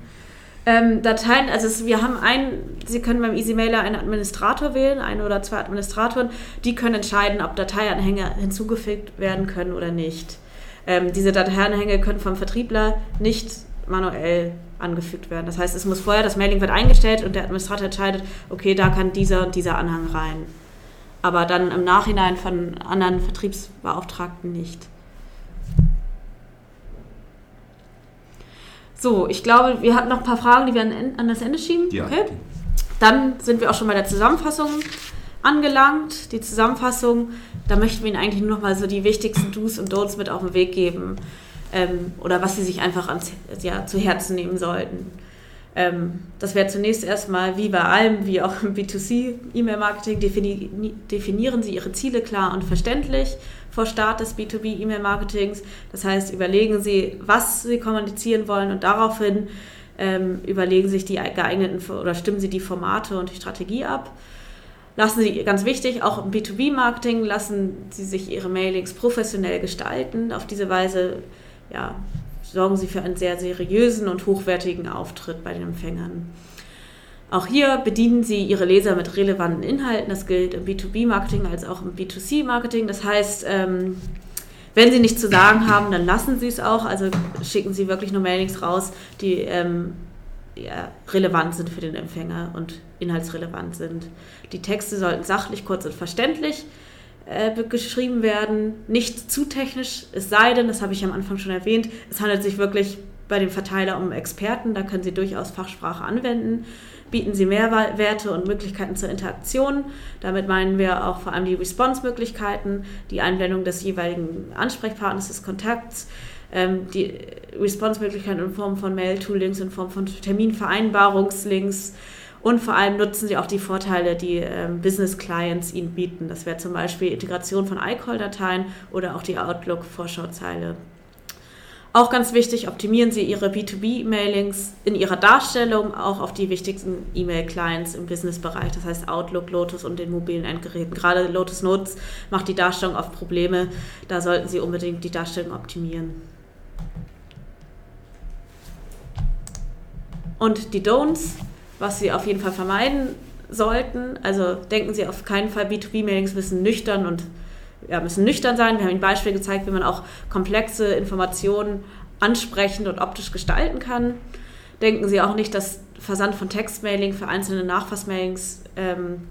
Ähm, Dateien, also es, wir haben einen, Sie können beim Easy Mailer einen Administrator wählen, einen oder zwei Administratoren, die können entscheiden, ob Dateianhänge hinzugefügt werden können oder nicht. Ähm, diese Dateianhänge können vom Vertriebler nicht manuell angefügt werden. Das heißt, es muss vorher, das Mailing wird eingestellt und der Administrator entscheidet, okay, da kann dieser und dieser Anhang rein. Aber dann im Nachhinein von anderen Vertriebsbeauftragten nicht. So, ich glaube, wir hatten noch ein paar Fragen, die wir an, an das Ende schieben. Ja. Okay. Dann sind wir auch schon bei der Zusammenfassung angelangt. Die Zusammenfassung, da möchten wir Ihnen eigentlich nur noch mal so die wichtigsten Do's und Don'ts mit auf den Weg geben ähm, oder was sie sich einfach ans, ja, zu Herzen nehmen sollten. Ähm, das wäre zunächst erstmal wie bei allem, wie auch im B2C-E-Mail-Marketing, defini definieren Sie Ihre Ziele klar und verständlich vor Start des B2B-E-Mail-Marketings. Das heißt, überlegen Sie, was Sie kommunizieren wollen und daraufhin ähm, überlegen sich die geeigneten oder stimmen Sie die Formate und die Strategie ab. Lassen Sie, ganz wichtig, auch im B2B-Marketing, lassen Sie sich Ihre Mailings professionell gestalten. Auf diese Weise ja, sorgen sie für einen sehr seriösen und hochwertigen Auftritt bei den Empfängern. Auch hier bedienen sie ihre Leser mit relevanten Inhalten. Das gilt im B2B-Marketing als auch im B2C-Marketing. Das heißt, ähm, wenn sie nichts zu sagen haben, dann lassen sie es auch. Also schicken sie wirklich nur Mailings raus, die ähm, ja, relevant sind für den Empfänger und inhaltsrelevant sind. Die Texte sollten sachlich, kurz und verständlich sein äh, geschrieben werden, nicht zu technisch, es sei denn, das habe ich am Anfang schon erwähnt, es handelt sich wirklich bei dem Verteiler um Experten, da können Sie durchaus Fachsprache anwenden. Bieten Sie Mehrwerte und Möglichkeiten zur Interaktion. Damit meinen wir auch vor allem die Response-Möglichkeiten, die Einblendung des jeweiligen Ansprechpartners, des Kontakts, ähm, die Response-Möglichkeiten in Form von Mail-Toolings, in Form von Terminvereinbarungslinks, und vor allem nutzen sie auch die Vorteile, die ähm, Business Clients ihnen bieten. Das wäre zum Beispiel Integration von iCall-Dateien oder auch die Outlook-Vorschauzeile. Auch ganz wichtig, optimieren Sie Ihre B2B-Mailings in Ihrer Darstellung auch auf die wichtigsten E-Mail-Clients im Business-Bereich, das heißt Outlook, Lotus und den mobilen Endgeräten. Gerade Lotus Notes macht die Darstellung oft Probleme, da sollten Sie unbedingt die Darstellung optimieren. Und die Don'ts, was Sie auf jeden Fall vermeiden sollten, also denken Sie auf keinen Fall, B2B-Mailings müssen nüchtern und ja, müssen nüchtern sein. Wir haben Ihnen Beispiele gezeigt, wie man auch komplexe Informationen ansprechend und optisch gestalten kann. Denken Sie auch nicht, dass Versand von Textmailing für einzelne Nachfassmailings, ähm,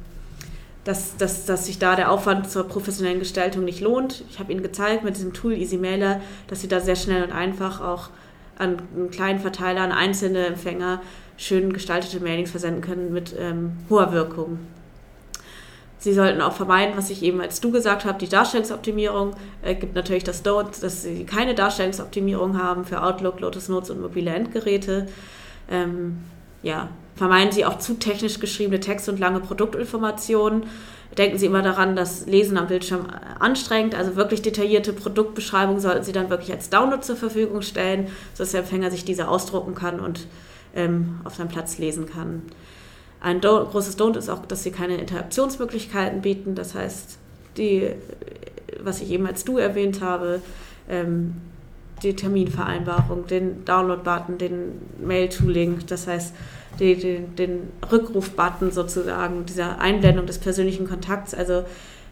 dass, dass, dass sich da der Aufwand zur professionellen Gestaltung nicht lohnt. Ich habe Ihnen gezeigt mit diesem Tool EasyMailer, dass Sie da sehr schnell und einfach auch an einen kleinen Verteiler, an einzelne Empfänger schön gestaltete Mailings versenden können mit ähm, hoher Wirkung. Sie sollten auch vermeiden, was ich eben als du gesagt habe, die Darstellungsoptimierung. Es äh, gibt natürlich das Don't, dass Sie keine Darstellungsoptimierung haben für Outlook, Lotus Notes und mobile Endgeräte. Ähm, ja, vermeiden Sie auch zu technisch geschriebene Texte und lange Produktinformationen. Denken Sie immer daran, dass Lesen am Bildschirm anstrengt. Also wirklich detaillierte Produktbeschreibungen sollten Sie dann wirklich als Download zur Verfügung stellen, sodass der Empfänger sich diese ausdrucken kann und ähm, auf seinem Platz lesen kann. Ein Don't, großes Don't ist auch, dass sie keine Interaktionsmöglichkeiten bieten. Das heißt, die, was ich eben als du erwähnt habe, ähm, die Terminvereinbarung, den Download-Button, den Mail-to-Link, das heißt die, die, den Rückruf-Button sozusagen, dieser Einblendung des persönlichen Kontakts. Also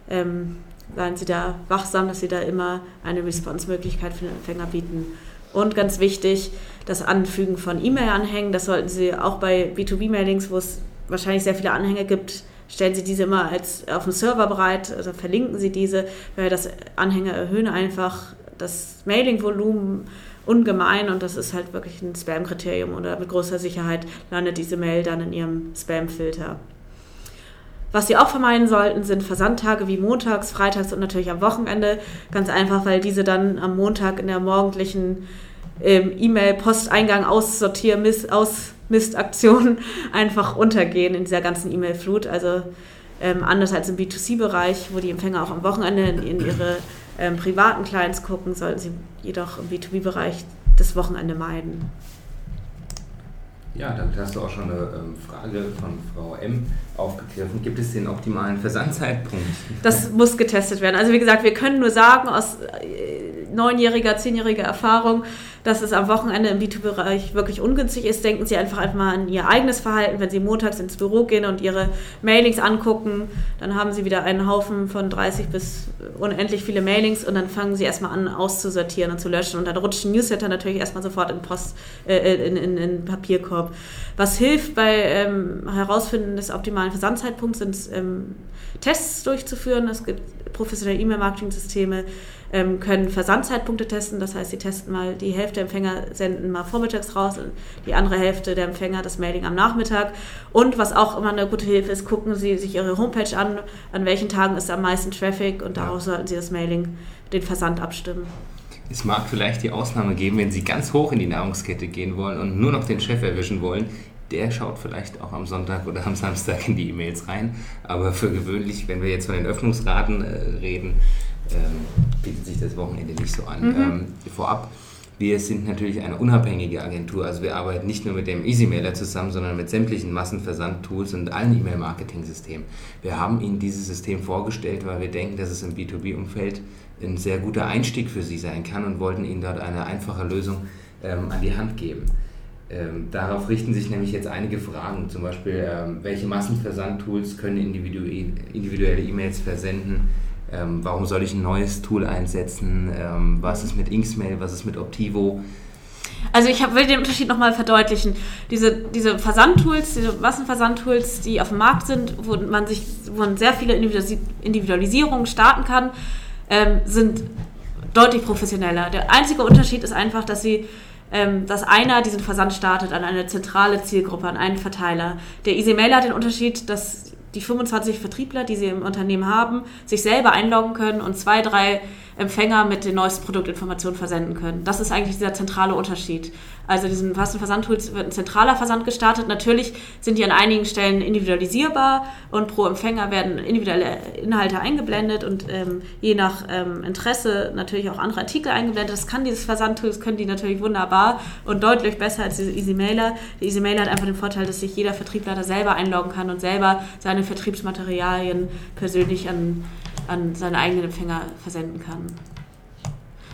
ähm, seien Sie da wachsam, dass Sie da immer eine Response-Möglichkeit für den Empfänger bieten. Und ganz wichtig, das Anfügen von E-Mail-Anhängen, das sollten Sie auch bei B2B-Mailings, wo es wahrscheinlich sehr viele Anhänge gibt, stellen Sie diese immer als auf dem Server bereit, also verlinken Sie diese, weil das Anhänge erhöhen einfach das Mailing-Volumen ungemein und das ist halt wirklich ein Spam-Kriterium oder mit großer Sicherheit landet diese Mail dann in Ihrem Spam-Filter. Was Sie auch vermeiden sollten, sind Versandtage wie montags, freitags und natürlich am Wochenende. Ganz einfach, weil diese dann am Montag in der morgendlichen ähm, E-Mail-Posteingang aussortieren, aus Mistaktionen einfach untergehen in dieser ganzen E-Mail-Flut. Also ähm, anders als im B2C-Bereich, wo die Empfänger auch am Wochenende in, in ihre ähm, privaten Clients gucken, sollten sie jedoch im B2B-Bereich das Wochenende meiden. Ja, damit hast du auch schon eine ähm, Frage von Frau M aufgegriffen. Gibt es den optimalen Versandzeitpunkt? Das muss getestet werden. Also wie gesagt, wir können nur sagen aus äh, neunjähriger, zehnjähriger Erfahrung, dass es am Wochenende im B2B-Bereich wirklich ungünstig ist. Denken Sie einfach, einfach mal an Ihr eigenes Verhalten. Wenn Sie montags ins Büro gehen und Ihre Mailings angucken, dann haben Sie wieder einen Haufen von 30 bis unendlich viele Mailings und dann fangen Sie erstmal an auszusortieren und zu löschen. Und dann rutscht ein Newsletter natürlich erstmal sofort in, Post, äh, in, in, in Papierkorb. Was hilft bei ähm, Herausfinden des optimalen Versandzeitpunkts, sind ähm, Tests durchzuführen. Es gibt professionelle E-Mail-Marketing-Systeme, ähm, können Versandzeitpunkte testen. Das heißt, sie testen mal, die Hälfte der Empfänger senden mal vormittags raus, die andere Hälfte der Empfänger das Mailing am Nachmittag. Und was auch immer eine gute Hilfe ist, gucken Sie sich Ihre Homepage an, an welchen Tagen ist am meisten Traffic und daraus sollten Sie das Mailing, den Versand abstimmen. Es mag vielleicht die Ausnahme geben, wenn Sie ganz hoch in die Nahrungskette gehen wollen und nur noch den Chef erwischen wollen. Der schaut vielleicht auch am Sonntag oder am Samstag in die E-Mails rein. Aber für gewöhnlich, wenn wir jetzt von den Öffnungsraten äh, reden, ähm, bietet sich das Wochenende nicht so an. Mhm. Ähm, vorab, wir sind natürlich eine unabhängige Agentur, also wir arbeiten nicht nur mit dem EasyMailer zusammen, sondern mit sämtlichen Massenversandtools und allen E-Mail-Marketing-Systemen. Wir haben Ihnen dieses System vorgestellt, weil wir denken, dass es im B2B-Umfeld ein sehr guter Einstieg für Sie sein kann und wollten Ihnen dort eine einfache Lösung ähm, an die Hand geben. Ähm, darauf richten sich nämlich jetzt einige Fragen, zum Beispiel, ähm, welche Massenversandtools können individuelle E-Mails versenden? Ähm, warum soll ich ein neues Tool einsetzen, ähm, was ist mit Inksmail, was ist mit Optivo. Also ich hab, will den Unterschied nochmal verdeutlichen. Diese, diese Versandtools, diese Massenversandtools, die auf dem Markt sind, wo man sich, wo man sehr viele Individualisierungen starten kann, ähm, sind deutlich professioneller. Der einzige Unterschied ist einfach, dass sie ähm, dass einer diesen Versand startet an eine zentrale Zielgruppe, an einen Verteiler. Der Easy Mail hat den Unterschied, dass die 25 Vertriebler, die sie im Unternehmen haben, sich selber einloggen können und zwei, drei Empfänger mit den neuesten Produktinformationen versenden können. Das ist eigentlich dieser zentrale Unterschied. Also diesen Fasten Versandtools wird ein zentraler Versand gestartet. Natürlich sind die an einigen Stellen individualisierbar und pro Empfänger werden individuelle Inhalte eingeblendet und ähm, je nach ähm, Interesse natürlich auch andere Artikel eingeblendet. Das kann dieses Versandtool, das können die natürlich wunderbar und deutlich besser als diese Easy Mailer. Der Easy Mailer hat einfach den Vorteil, dass sich jeder Vertriebler da selber einloggen kann und selber seine Vertriebsmaterialien persönlich an, an seine eigenen Empfänger versenden kann.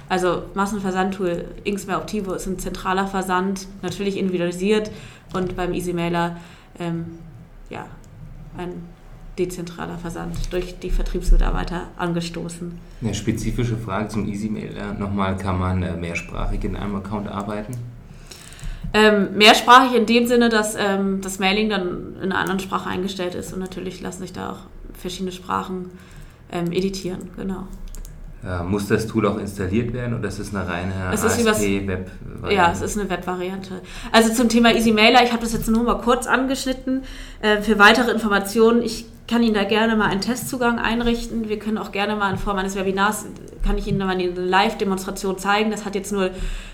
Also Massenversandtool Inksmail Optivo ist ein zentraler Versand, natürlich individualisiert und beim EasyMailer ähm, ja, ein dezentraler Versand durch die Vertriebsmitarbeiter angestoßen. Eine spezifische Frage zum EasyMailer nochmal, kann man äh, mehrsprachig in einem Account arbeiten? Ähm, mehrsprachig in dem Sinne, dass ähm, das Mailing dann in einer anderen Sprache eingestellt ist und natürlich lassen sich da auch verschiedene Sprachen ähm, editieren, genau. Äh, muss das Tool auch installiert werden oder ist es eine reine ASP-Web? Ja, es ist eine Web-Variante. Also zum Thema Easy Mailer, ich habe das jetzt nur mal kurz angeschnitten. Äh, für weitere Informationen, ich kann Ihnen da gerne mal einen Testzugang einrichten. Wir können auch gerne mal in Form eines Webinars, kann ich Ihnen mal eine Live-Demonstration zeigen. Das hat jetzt nur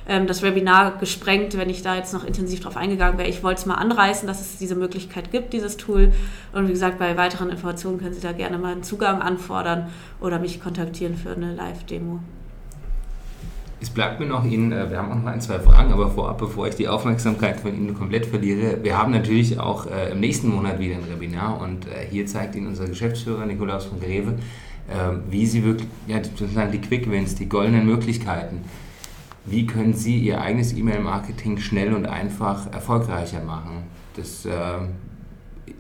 ähm, das Webinar gesprengt, wenn ich da jetzt noch intensiv drauf eingegangen wäre. Ich wollte es mal anreißen, dass es diese Möglichkeit gibt, dieses Tool. Und wie gesagt, bei weiteren Informationen können Sie da gerne mal einen Zugang anfordern oder mich kontaktieren für eine Live-Demo. Es bleibt mir noch Ihnen, äh, wir haben noch mal ein, zwei Fragen, aber vorab, bevor ich die Aufmerksamkeit von Ihnen komplett verliere, wir haben natürlich auch äh, im nächsten Monat wieder ein Webinar und äh, hier zeigt Ihnen unser Geschäftsführer Nikolaus von Greve, wie Sie wirklich, ja, sozusagen die Quick Wins, die goldenen Möglichkeiten, wie können Sie Ihr eigenes E-Mail-Marketing schnell und einfach erfolgreicher machen. Das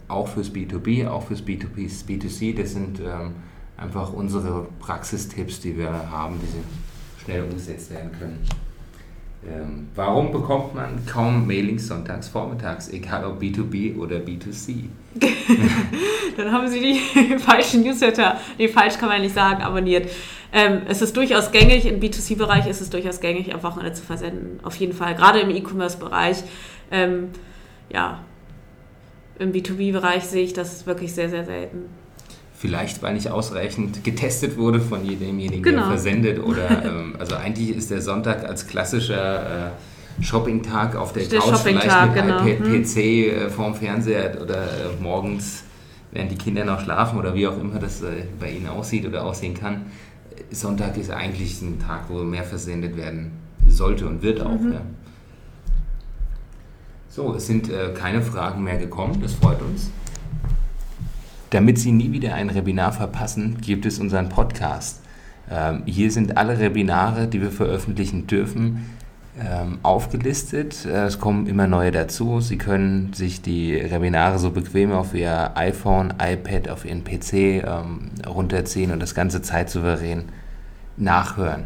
auch fürs B2B, auch fürs B2B, B2C, das sind ähm, einfach unsere Praxistipps, die wir haben, die sind schnell umgesetzt werden können. Ähm, warum bekommt man kaum Mailings sonntags vormittags, egal ob B2B oder B2C? Dann haben Sie die falschen Newsletter, nee, falsch kann man nicht sagen, abonniert. Ähm, es ist durchaus gängig, im B2C-Bereich ist es durchaus gängig, am Wochenende zu versenden. Auf jeden Fall, gerade im E-Commerce-Bereich. Ähm, ja, im B2B-Bereich sehe ich das wirklich sehr, sehr selten. Vielleicht, weil nicht ausreichend getestet wurde von demjenigen, genau. der versendet. Oder ähm, also eigentlich ist der Sonntag als klassischer äh, Shopping-Tag auf der, der Couch vielleicht mit genau. iPad, hm. PC äh, vorm Fernseher oder äh, morgens, während die Kinder noch schlafen oder wie auch immer das äh, bei ihnen aussieht oder aussehen kann. Sonntag ist eigentlich ein Tag, wo mehr versendet werden sollte und wird auch. Mhm. Ja. So, es sind äh, keine Fragen mehr gekommen, das freut uns. Damit Sie nie wieder ein Webinar verpassen, gibt es unseren Podcast. Ähm, hier sind alle Webinare, die wir veröffentlichen dürfen, ähm, aufgelistet. Äh, es kommen immer neue dazu. Sie können sich die Webinare so bequem auf Ihr iPhone, iPad, auf Ihren PC ähm, runterziehen und das ganze zeitsouverän nachhören.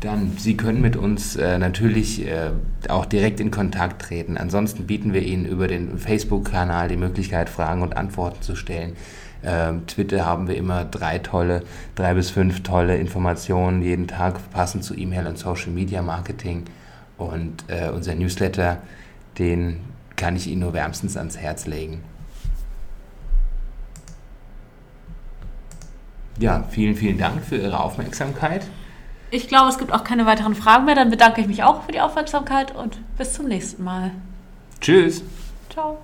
Dann, Sie können mit uns äh, natürlich äh, auch direkt in Kontakt treten. Ansonsten bieten wir Ihnen über den Facebook-Kanal die Möglichkeit, Fragen und Antworten zu stellen. Ähm, Twitter haben wir immer drei tolle, drei bis fünf tolle Informationen jeden Tag passend zu E-Mail und Social Media Marketing. Und äh, unser Newsletter, den kann ich Ihnen nur wärmstens ans Herz legen. Ja, vielen, vielen Dank für Ihre Aufmerksamkeit. Ich glaube, es gibt auch keine weiteren Fragen mehr. Dann bedanke ich mich auch für die Aufmerksamkeit und bis zum nächsten Mal. Tschüss. Ciao.